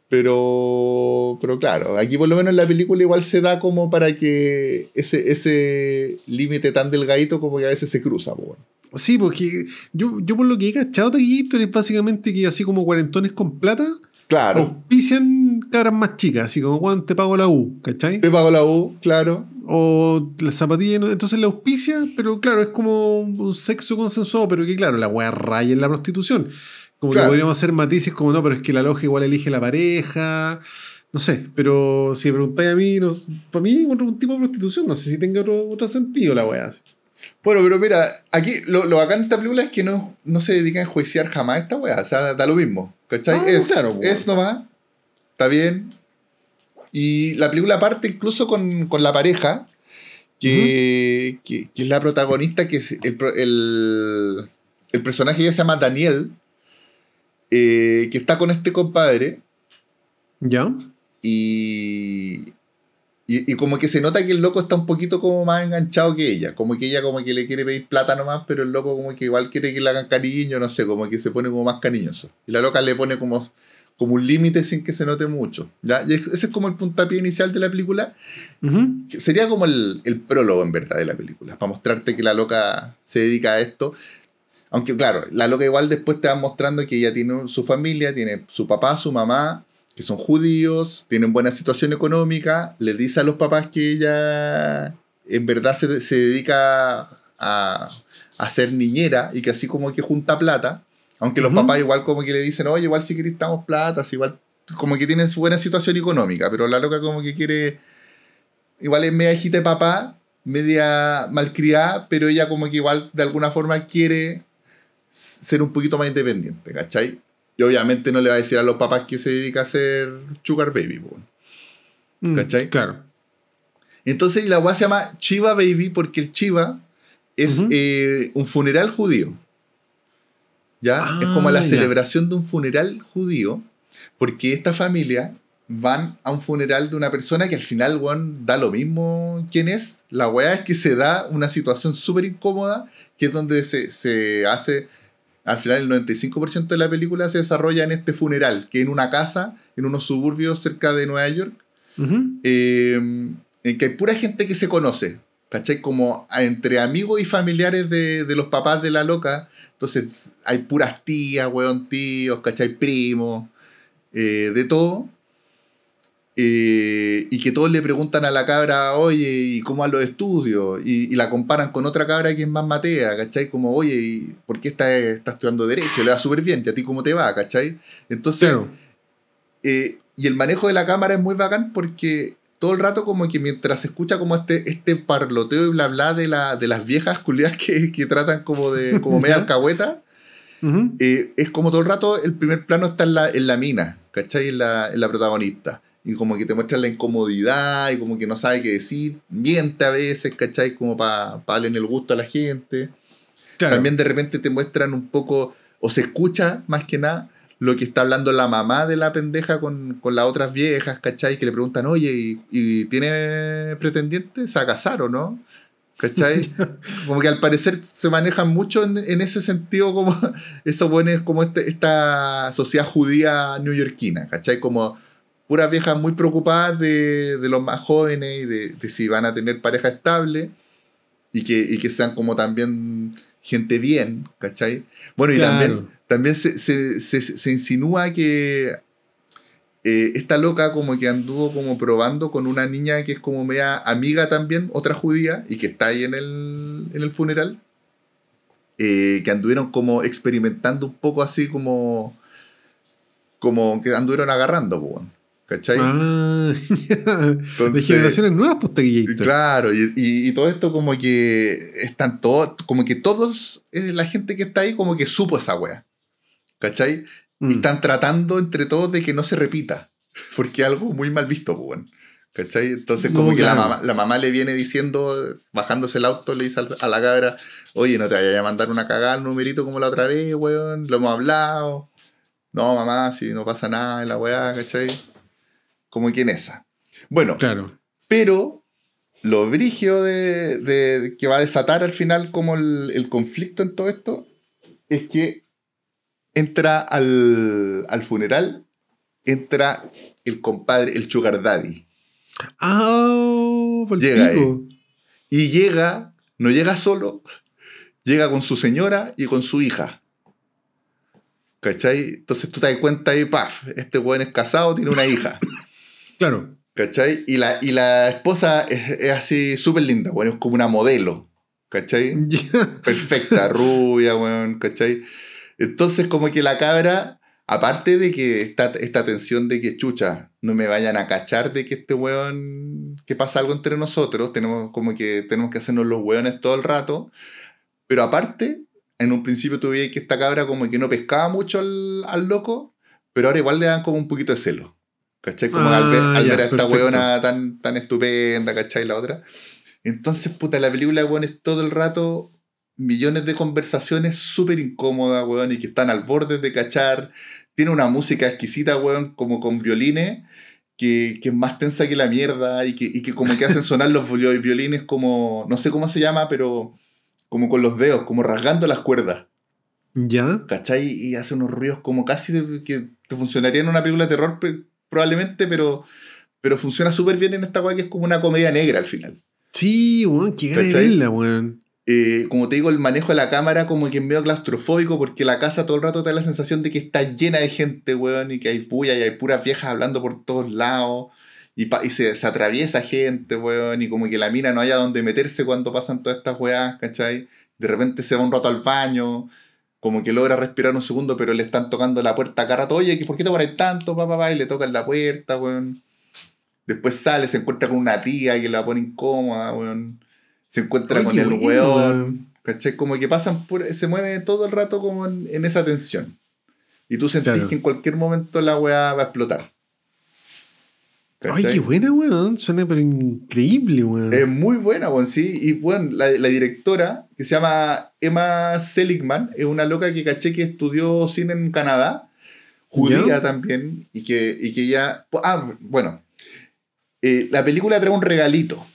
Pero, pero claro, aquí por lo menos en la película igual se da como para que ese, ese límite tan delgadito como que a veces se cruza. weón. Sí, porque yo, yo por lo que he cachado de es básicamente que así como cuarentones con plata, claro. auspician cabras más chicas, así como cuando te pago la U, ¿cachai? Te pago la U, claro. O la zapatilla, entonces la auspicia, pero claro, es como un sexo consensuado, pero que claro, la weá raya en la prostitución. Como que podríamos hacer matices como no, pero es que la loja igual elige la pareja. No sé, pero si me preguntáis a mí, para mí es un tipo de prostitución, no sé si tenga otro, otro sentido la weá. Bueno, pero mira, aquí lo, lo bacán de esta película es que no, no se dedican a juiciar jamás esta weá, o sea, da lo mismo, ¿cachai? Ah, es, claro, es nomás, está bien. Y la película parte incluso con, con la pareja, que, que, es la protagonista, que es el, el, el personaje ya se llama Daniel, eh, que está con este compadre. ¿Ya? Y, y, como que se nota que el loco está un poquito como más enganchado que ella. Como que ella como que le quiere pedir plata nomás, pero el loco como que igual quiere que le hagan cariño, no sé, como que se pone como más cariñoso. Y la loca le pone como, como un límite sin que se note mucho. ¿ya? Y ese es como el puntapié inicial de la película. sería como el, el, prólogo en verdad de la película, para mostrarte que la loca se dedica a esto. Aunque claro, la loca igual después te va mostrando que ella tiene su familia, tiene su papá, su mamá, que son judíos, tienen buena situación económica, le dice a los papás que ella en verdad se, dedica a, a, ser niñera y que así como que junta plata, aunque los papás igual como que le dicen, oye, igual si queremos plata, igual como que tienen su buena situación económica, pero la loca como que quiere, igual es media hijita de papá, media malcriada, pero ella como que igual de alguna forma quiere ser un poquito más independiente, ¿cachai? Y obviamente no le va a decir a los papás que se dedica a ser sugar baby, mm, ¿cachai? claro. Entonces la weá se llama Chiva Baby porque el Chiva es eh, un funeral judío. ¿Ya? es como la ah, celebración de un funeral judío porque esta familia van a un funeral de una persona que al final, weón, da lo mismo quién es. La weá es que se da una situación súper incómoda, que es donde se, se hace al final el 95% de la película se desarrolla en este funeral, que en una casa, en unos suburbios cerca de Nueva York, eh, en que hay pura gente que se conoce, ¿cachai? Como entre amigos y familiares de, los papás de la loca. Entonces hay puras tías, weón, tíos, ¿cachai? Primos, eh, de todo. Eh, y que todos le preguntan a la cabra, oye, ¿y cómo a los estudios? Y, la comparan con otra cabra que es más matea, ¿cachai? Como, oye, ¿por qué está, está estudiando Derecho? Le va súper bien, ¿y a ti cómo te va, ¿cachai? Entonces, eh, y el manejo de la cámara es muy bacán porque todo el rato como que mientras se escucha como este, este parloteo y bla bla de, la, de las viejas culiadas que, que tratan como de como media alcahueta, eh, es como todo el rato el primer plano está en la, en la mina, ¿cachai? En la, en la protagonista y como que te muestra la incomodidad y como que no sabe qué decir, miente a veces, ¿cachai? Como para darle en el gusto a la gente. También de repente te muestran un poco, o se escucha más que nada, lo que está hablando la mamá de la pendeja con, con las otras viejas, ¿cachai? Que le preguntan, oye, ¿y, tiene pretendiente? ¿Se va a casar o no? ¿Cachai? como que al parecer se manejan mucho en, en ese sentido como eso bueno es como este, esta sociedad judía neoyorquina, ¿cachai? Como puras viejas muy preocupadas de, los más jóvenes y de, si van a tener pareja estable y que, que sean como también gente bien, ¿cachai? Bueno, y también, también se, insinúa que eh, esta loca como que anduvo como probando con una niña que es como media amiga también, otra judía, y que está ahí en el, en el funeral, eh, que anduvieron como experimentando un poco así como como que anduvieron agarrando, pues, ¿Cachai? Ah, de generaciones nuevas, pues Claro, y, todo esto como que están todos, como que todos, eh, la gente que está ahí como que supo esa wea. ¿Cachai? Y mm. están tratando entre todos de que no se repita. Porque algo muy mal visto, pues, ¿Cachai? Entonces como que la, mamá, la mamá le viene diciendo, bajándose el auto, le dice a la cabra, oye, no te vayas a mandar una cagada al numerito como la otra vez, weón, lo hemos hablado. No, mamá, si no pasa nada en la weá, ¿cachai? Como que en esa. Bueno, claro. pero lo brigio de, que va a desatar al final como el, conflicto en todo esto es que entra al, funeral, entra el compadre, el sugar daddy. Ah, llega ahí. Y llega, no llega solo, llega con su señora y con su hija. ¿Cachai? Entonces tú te das cuenta y paf, este weón es casado, tiene una hija. Claro. ¿Cachai? Y la, y la esposa es, es así súper linda, weón, es como una modelo. ¿Cachai? Perfecta, rubia, weón, ¿cachai? Entonces como que la cabra, aparte de que esta, esta tensión de que chucha, no me vayan a cachar de que este weón, que pasa algo entre nosotros, tenemos como que tenemos que hacernos los weones todo el rato, pero aparte, en un principio tuve que esta cabra como que no pescaba mucho al, al loco, pero ahora igual le dan como un poquito de celo. ¿Cachai? Como al ver, Ah, al ya, ver a esta weona tan, tan estupenda, ¿cachai? La otra. Entonces, puta, la película, weón, es todo el rato millones de conversaciones súper incómodas, weón, y que están al borde de cachar. Tiene una música exquisita, weón, como con violines, que, que es más tensa que la mierda, y que, y que como que hacen sonar los viol- violines como, no sé cómo se llama, pero como con los dedos, como rasgando las cuerdas. ¿Ya? ¿Cachai? Y hace unos ruidos como casi de- que te funcionaría en una película de terror probablemente, pero, pero funciona súper bien en esta weá que es como una comedia negra al final. Sí, weón, qué verla, weón. Eh, como te digo, el manejo de la cámara como que es medio claustrofóbico porque la casa todo el rato te da la sensación de que está llena de gente, weón, y que hay bulla y hay puras viejas hablando por todos lados. Y, y se, se atraviesa gente, weón, y como que la mina no haya donde meterse cuando pasan todas estas weas, ¿cachai? De repente se va un rato al baño, como que logra respirar un segundo, pero le están tocando la puerta a cada. Oye, ¿por qué te paras tanto, papá? Pa, y le tocan la puerta, weón. Después sale, se encuentra con una tía que la pone incómoda, weón. Se encuentra con el weón. weón. ¿Cachai? Como que pasan por, se mueve todo el rato como en, en esa tensión. Y tú sentís Claro. que en cualquier momento la weá va a explotar. Ay, qué buena, weón. Suena pero increíble, weón. Es muy buena, weón, sí. Y bueno, la, la directora, que se llama Emma Seligman, es una loca que caché que estudió cine en Canadá, judía ¿Ya? también, y que, y que ya. Ah, bueno. Eh, la película trae un regalito.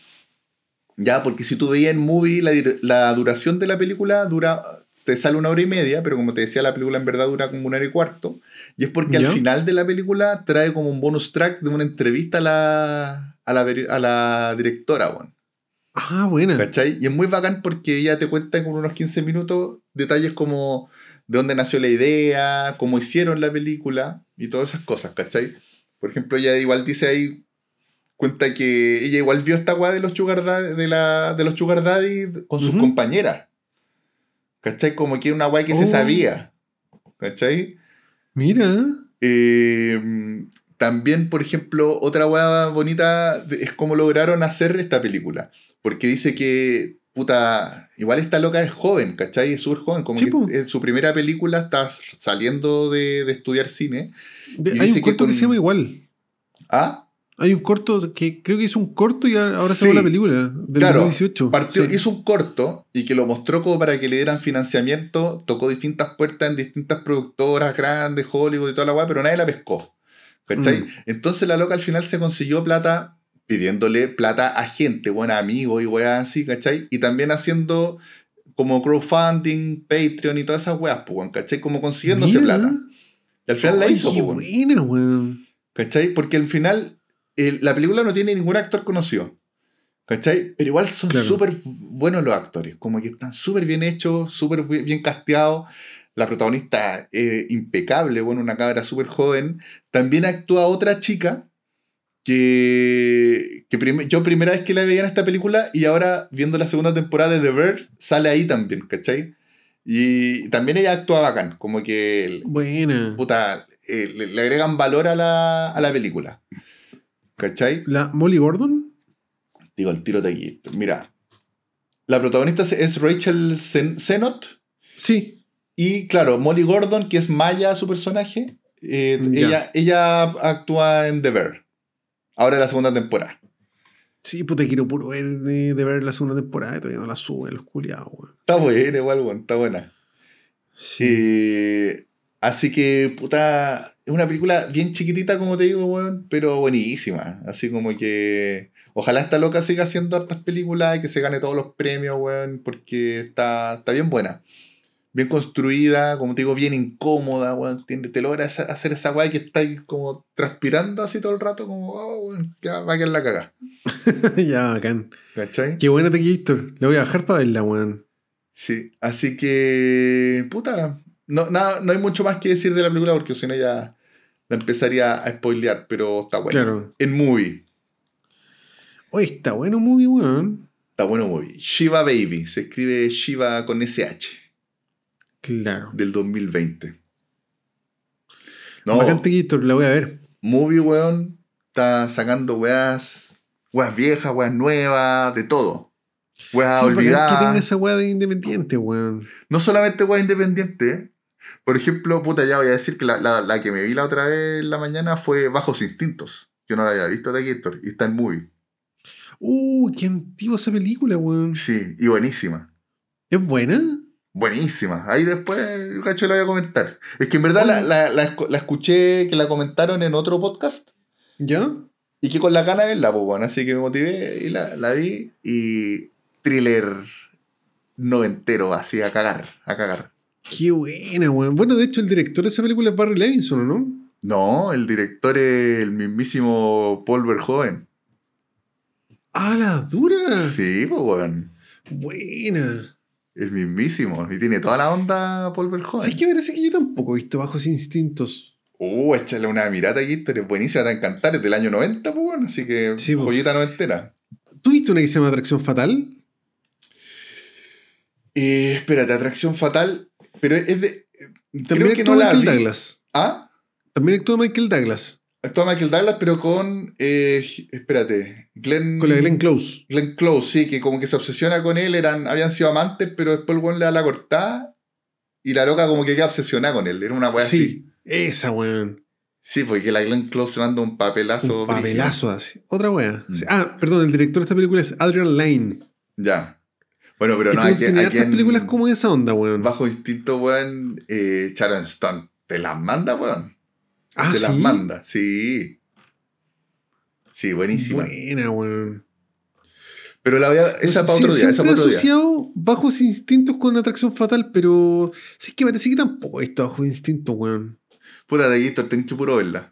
Ya, porque si tú veías en movie, la, la duración de la película dura. Te sale una hora y media, pero como te decía, la película en verdad dura como una hora y cuarto. Y es porque ¿Ya? al final de la película trae como un bonus track de una entrevista a la, a la, a la directora, weón. Ah, buena. ¿Cachai? Y es muy bacán porque ella te cuenta en unos 15 minutos detalles como de dónde nació la idea, cómo hicieron la película y todas esas cosas, ¿cachai? Por ejemplo, ella igual dice ahí, cuenta que ella igual vio esta weá de los sugar daddy, de, la, de los sugar daddy con sus compañeras. ¿Cachai? Como que era una weá que se Oh. sabía. ¿Cachai? Mira. Eh, también, por ejemplo, otra hueá bonita es cómo lograron hacer esta película. Porque dice que, puta, igual esta loca es joven, ¿cachai? Es súper joven. Como que en su primera película está saliendo de, de estudiar cine. De- Y hay dice un que corto que, con- se llama igual. Ah, Hay un corto que creo que hizo un corto y ahora Sí. se la película del Claro, 2018. partió, Sí. hizo un corto y que lo mostró como para que le dieran financiamiento. Tocó distintas puertas en distintas productoras grandes, Hollywood y toda la weá, pero nadie la pescó. ¿Cachai? Mm. Entonces la loca al final se consiguió plata pidiéndole plata a gente, buena amigos y weas así, ¿cachai? Y también haciendo como crowdfunding, Patreon y todas esas weas, pues, ¿cachai? Como consiguiéndose Mira. plata. Y al final la hizo, qué pues, buena, weón. ¿cachai? Porque al final el- la película no tiene ningún actor conocido. ¿Cachai? Pero igual son Claro. súper buenos los actores, como que están súper bien hechos, súper bi- bien casteados. La protagonista es impecable, bueno, una cabra súper joven. También actúa otra chica que, que prim- yo primera vez que la veía en esta película y ahora viendo la segunda temporada de The Bird sale ahí también, ¿cachai? Y también ella actúa bacán, como que Buena. puta, eh, le, le agregan valor a la, a la película. ¿Cachai? ¿La Molly Gordon? Digo, el tiro de aquí. Mira, la protagonista es- Rachel Zen- Zenot. Sí. Y claro, Molly Gordon, que es Maya, su personaje, eh, ella, ella actúa en The Bear. Ahora en la segunda temporada. Sí, puta, quiero puro ver de, de ver la segunda temporada y todavía no la suben los culiados, weón. Está buena, igual, weón, está buena. Sí. Eh, así que, puta, es una película bien chiquitita, como te digo, weón, pero buenísima. Así como que. Ojalá esta loca siga haciendo hartas películas y que se gane todos los premios, weón, porque está, está bien buena. Bien construida, como te digo, bien incómoda, weón. Te logra hacer esa weá que está ahí como transpirando así todo el rato, como, oh, weón, ya va a quedar la caga. ya, bacán. ¿Cachai? Qué buena Tequillator. La voy a bajar para verla, weón. Sí, así que. Puta. No, nada, no hay mucho más que decir de la película porque si no ya la empezaría a spoilear, pero está bueno. Claro. En movie. Oye, está bueno movie, weón. Está bueno movie. Shiva Baby. Se escribe Shiva con SH. Claro. Del 2020. No, Bacante Gator, la voy a ver. movie, weón. Está sacando weas. Weas viejas, weas nuevas, de todo. Weas Sí, olvidadas. que tenga esa weá de independiente, weón. No solamente weas independientes. Por ejemplo, puta, ya voy a decir que la, la- la que me vi la otra vez en la mañana fue Bajos Instintos. Yo no la había visto de Gator y está en movie. Uh, qué antigua esa película, weón. Sí, y buenísima. ¿Es buena? Buenísima. Ahí después, cacho, la voy a comentar. Es que en verdad la, la- la escuché que la comentaron en otro podcast ¿Ya? y que con la gana de verla, pues, bueno, así que me motivé y la, la vi. Y thriller noventero, así a cagar, a cagar. Qué buena, weón. Bueno, de hecho, el director de esa película es Barry Levinson, ¿o no? No, el director es el mismísimo Paul Verhoeven. ¡Ah, la dura! Sí, pues, bueno, Buena. el mismísimo. Y tiene toda la onda Paul Verhoeven. ¿Sabes que parece que yo tampoco he visto Bajos Instintos? Uh, échale una mirada aquí, esto es buenísima, te va a encantar, es del año 90, pues, bueno, así que Sí, joyita noventera. ¿Tú viste una que se llama Atracción Fatal? Eh, espérate, Atracción Fatal, pero es de... También creo que actúa no Michael vi. Douglas. Ah, También actúa Michael Douglas. actúa Michael Douglas, pero con... eh, espérate, Glenn... Con la Glenn Close. Glenn Close, sí, que como que se obsesiona con él, eran, habían sido amantes, pero después el weón le da la cortada y la loca como que queda obsesionada con él. Era una weá así. Sí, esa, weón. Sí, porque la Glenn Close manda un papelazo. Un papelazo así. Otra wea. Mm. Ah, perdón, el director de esta película es Adrian Lane. Ya. Bueno, pero no, hay que... hay que películas como esa onda, weón. Bajo instinto, weón, eh, Sharon Stone. ¿Te las manda, weón? ah, Se ¿sí? las manda, sí. Sí, buenísima. Buena, weón. Pero la voy a... Esa No para otro sí, día, esa para otro día. asociado Bajos Instintos con Atracción Fatal, pero... Sí, que parece que tampoco he visto Bajos Instintos, weón. Puta de Gator, tenés que puro verla.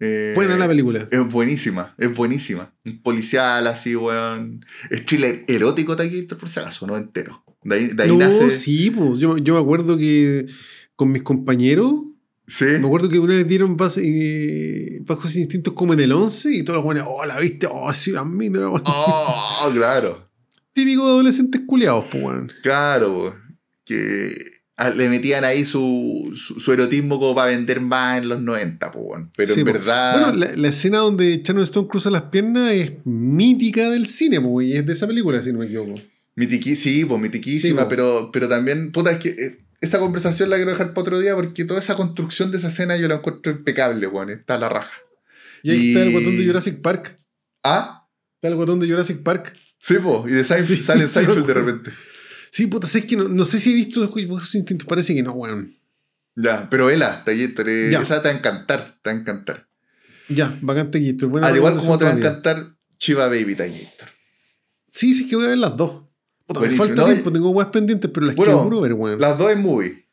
Eh, Buena la película. Es buenísima, es buenísima. Un policial así, weón. Es thriller erótico Taquito, por si acaso, no entero. De ahí, de ahí no, nace. sí, pues. Yo, yo me acuerdo que con mis compañeros, Sí. me acuerdo que una vez dieron base- eh, Bajos Instintos como en el 11 y todos los buenos, oh, la viste, oh, sí, la mina, weón. Oh, claro. Típico de adolescentes culiados, pues, weón. Claro, que le metían ahí su, su, su erotismo como para vender más en los 90, po, weón. pero Sí, en po. verdad. Bueno, la, la escena donde Sharon Stone cruza las piernas es mítica del cine, pues, y es de esa película, si no me equivoco. Mitiqui, sí, pues mitiquísima, Sí, po. pero, pero también, puta, es que eh, esa conversación la quiero dejar para otro día porque toda esa construcción de esa escena yo la encuentro impecable, weón. Está a la raja. Y ahí Y- está el botón de Jurassic Park. Ah, Está el botón de Jurassic Park. sí, pues, y de Seinfeld, Sí, sale Seinfeld de repente. Sí, puta, sé que no, no sé si he visto Bajos Instintos, parece que no, weón. Ya, pero vela, Ya. esa te va a encantar, te va a encantar. Ya, Gator. Buena Al igual como te va a encantar Chiva Baby Taquito. Sí, sí, es que voy a ver las dos. Puta, me falta No, tiempo, tengo weas pendientes, pero las Bueno, quiero puro ver, weón. Las dos en movie.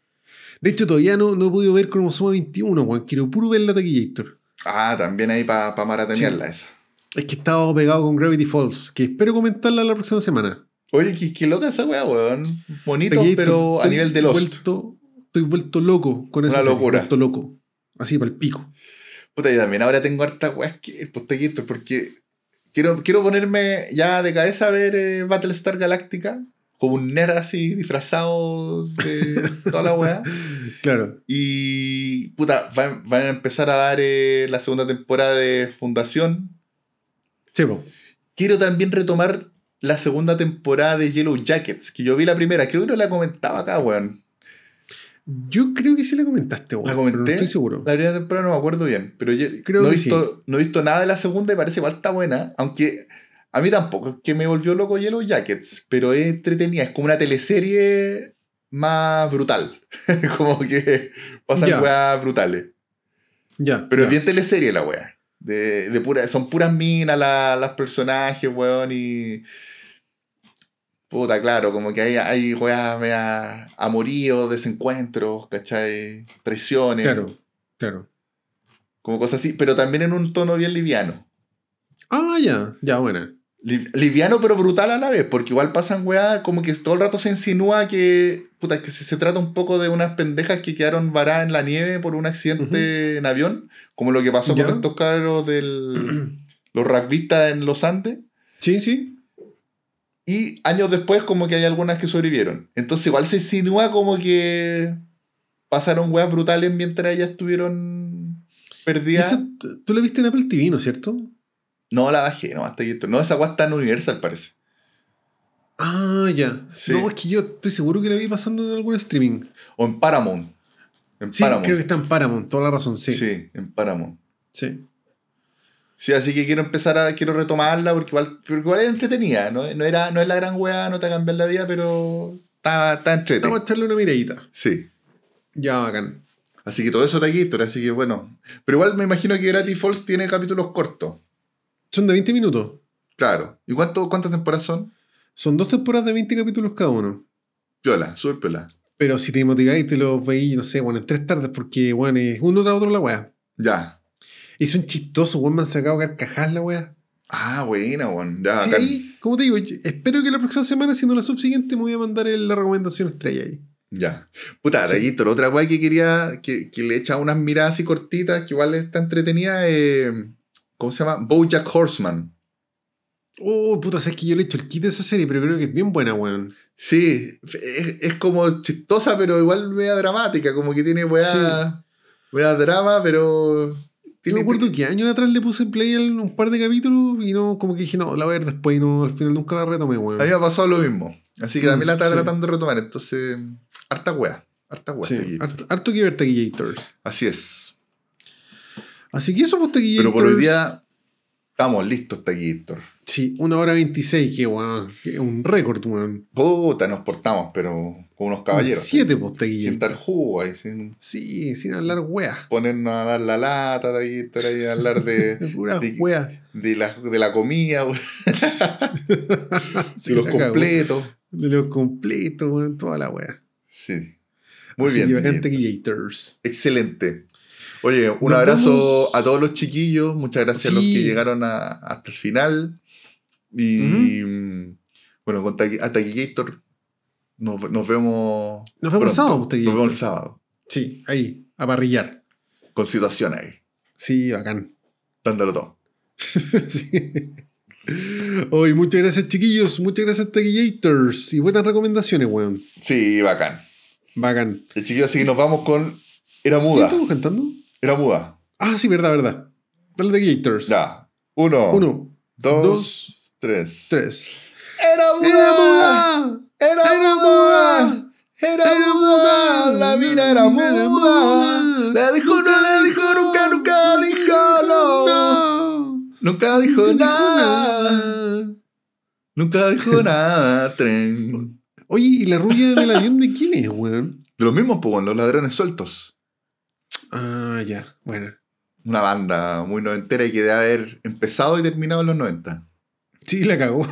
De hecho, todavía no, no he podido ver Cromosoma 21, weón. Quiero puro ver la Taquillator. Ah, también ahí para pa maratonearla esa. Es que estaba pegado con Gravity Falls, que espero comentarla la próxima semana. Oye, qué, qué loca esa weá, weón. Bonito, pero a nivel de. Vuelto, estoy vuelto loco con esa Una serie, locura. Vuelto loco. Así para el pico. Puta, y también ahora tengo harta weas que pues, Taquito, porque quiero, quiero ponerme ya de cabeza a ver eh, Battlestar Galactica. Como un nerd así, disfrazado de toda la weá. Claro. Y puta, van, van a empezar a dar eh, la segunda temporada de Fundación. Chepo. Quiero también retomar la segunda temporada de Yellow Jackets, que yo vi la primera, creo que no la comentaba acá, weón. Yo creo que sí la comentaste, weón. ¿La pero no comenté? estoy seguro. La primera temporada no me acuerdo bien, pero yo Creo no, he que visto, no he visto nada de la segunda y parece igual está buena, aunque a mí tampoco es que me volvió loco Yellow Jackets, pero es entretenida, es como una teleserie más brutal, como que pasan Ya. weas brutales. Ya. Pero es bien teleserie la wea. De, de pura, son puras minas la- las personajes, weón, y. Puta, claro, como que hay, hay weas mea amoríos, desencuentros, ¿cachai? Traiciones, Claro, claro. como cosas así, pero también en un tono bien liviano. Ah, ya, ya, buena. Li- liviano pero brutal a la vez, porque igual pasan weá, como que todo el rato se insinúa que, puta, que se, se trata un poco de unas pendejas que quedaron varadas en la nieve por un accidente en avión, como lo que pasó Ya. con estos cabros del los rugbyistas en los Andes. Sí, sí. Y años después, como que hay algunas que sobrevivieron. Entonces, igual se insinúa como que pasaron weas brutales mientras ellas estuvieron perdidas. esa- tú la viste en Apple TV, ¿no es cierto? No la bajé, no, hasta aquí. No, esa wea está en Universal, parece. Ah, ya. Sí. No, es que yo estoy seguro que la vi pasando en algún streaming. O en Paramount. En Sí, Paramount. creo que está en Paramount, toda la razón, sí. Sí. en Paramount. Sí. Sí, así que quiero empezar a, quiero retomarla porque igual, porque igual es entretenida, ¿no? No, era, no es la gran wea, no te va la vida, pero está, está entretenida. Vamos a echarle una miradita. Sí. Ya, bacán. Así que todo eso está aquí, así que bueno. Pero igual me imagino que Gravity Falls tiene capítulos cortos. Son de 20 minutos. Claro. ¿Y cuánto, cuántas temporadas son? Son dos temporadas de 20 capítulos cada uno. Piola, súper piola. Pero si te motiváis, te los veis, no sé, bueno, en tres tardes, porque, bueno, es uno tras otro la weá. Ya. Y son chistosos, weón, me han sacado carcajadas la weá. Ah, buena, weón. Ya, Sí, ahí, como te digo, espero que la próxima semana, siendo la subsiguiente, me voy a mandar el- la recomendación estrella ahí. Ya. Puta, Sí. Héctor, otra weá que quería que, que le echa unas miradas así cortitas, que igual está entretenida, eh, ¿cómo se llama? Bojack Horseman. Oh, puta, sabes que yo le he hecho el kit de esa serie, pero creo que es bien buena, weón. Sí, es, es como chistosa, pero igual media dramática, como que tiene weá, weá drama, pero... Tiene, me acuerdo que años atrás le puse play a un par de capítulos y no, como que dije, no, la voy a ver después y no, al final nunca la retomé, weón. A mí me ha pasado lo mismo. Así que también la está Sí. tratando de retomar. Entonces, harta weá. Harta weá. Sí, harto, harto que ver Taquillators. Así es. Así que eso, pues Taquillators. Pero por hoy día estamos listos, Taquillator. Sí, una hora 26, que weón, es un récord, weón. Puta, nos portamos, pero con unos caballeros. Siete, pues Sin dar jugo ahí, sin Sí, sin hablar weas. ponernos a dar la lata, Taquillator, ahí a hablar de, Pura de- la, de la comida, weón, Sí, de los completos. De los completos, weón, toda la wea. Sí. Muy Así bien. Taquillators. Excelente. Oye, un Nos abrazo vemos. a todos los chiquillos. Muchas gracias a los que llegaron a- hasta el final. Y bueno, con Taqui- a Taquillator nos, nos vemos. Nos vemos el pronto. sábado, pues, Nos vemos el sábado. Sí, ahí, a parrillar. Con situación ahí. Sí, bacán. Dándolo todo. sí. Hoy, muchas gracias, chiquillos. Muchas gracias, Taquillators. Y buenas recomendaciones, weón. Sí, bacán. Bacán. El chiquillo, así que nos vamos con. Era ¿Quién muda. estamos cantando? Era muda. Ah, sí, verdad, verdad. Dale Taquillators. Ya. Uno, Uno, dos, dos, tres. tres. Era ¡Era muda! Era ¡Era muda. Era Era muda. muda. La mina era La era muda. Le dijo, no le dijo, nunca, nunca dijo no. No. Nunca dijo nada. Nunca dijo nada. Tren. Oye, ¿y la rubia del avión de quién es, weón? De los mismos, pues, los ladrones sueltos. Ah, ya. Bueno. Una banda muy noventera y que debe haber empezado y terminado en los 90. Sí, la cagó.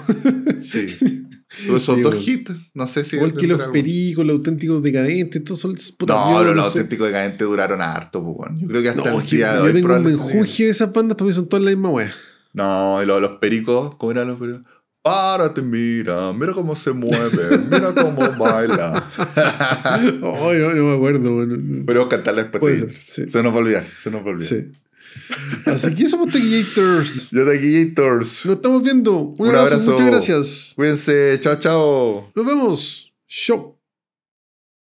Sí. Todos esos Sí, dos bueno. hits, no sé si. Igual que los pericos, los auténticos decadentes, estos son puta, No, yo los, no los sé. auténticos decadentes duraron harto, pues, bueno. Yo creo que hasta No, el que día de yo hoy tengo un menjunje de esas bandas, mí son todas la misma wea. No, y los, los pericos, ¿cómo eran los pericos? Párate, mira, mira cómo se mueve, mira cómo baila. Ay, no, no me acuerdo, weón. Pero de ser, sí. Se nos va a olvidar, se nos va a olvidar. Sí. Así que somos Taquillators. Yo Gators. Nos estamos viendo. Un, Un abrazo, abrazo. muchas gracias. Cuídense, chao, chao. Nos vemos. Show.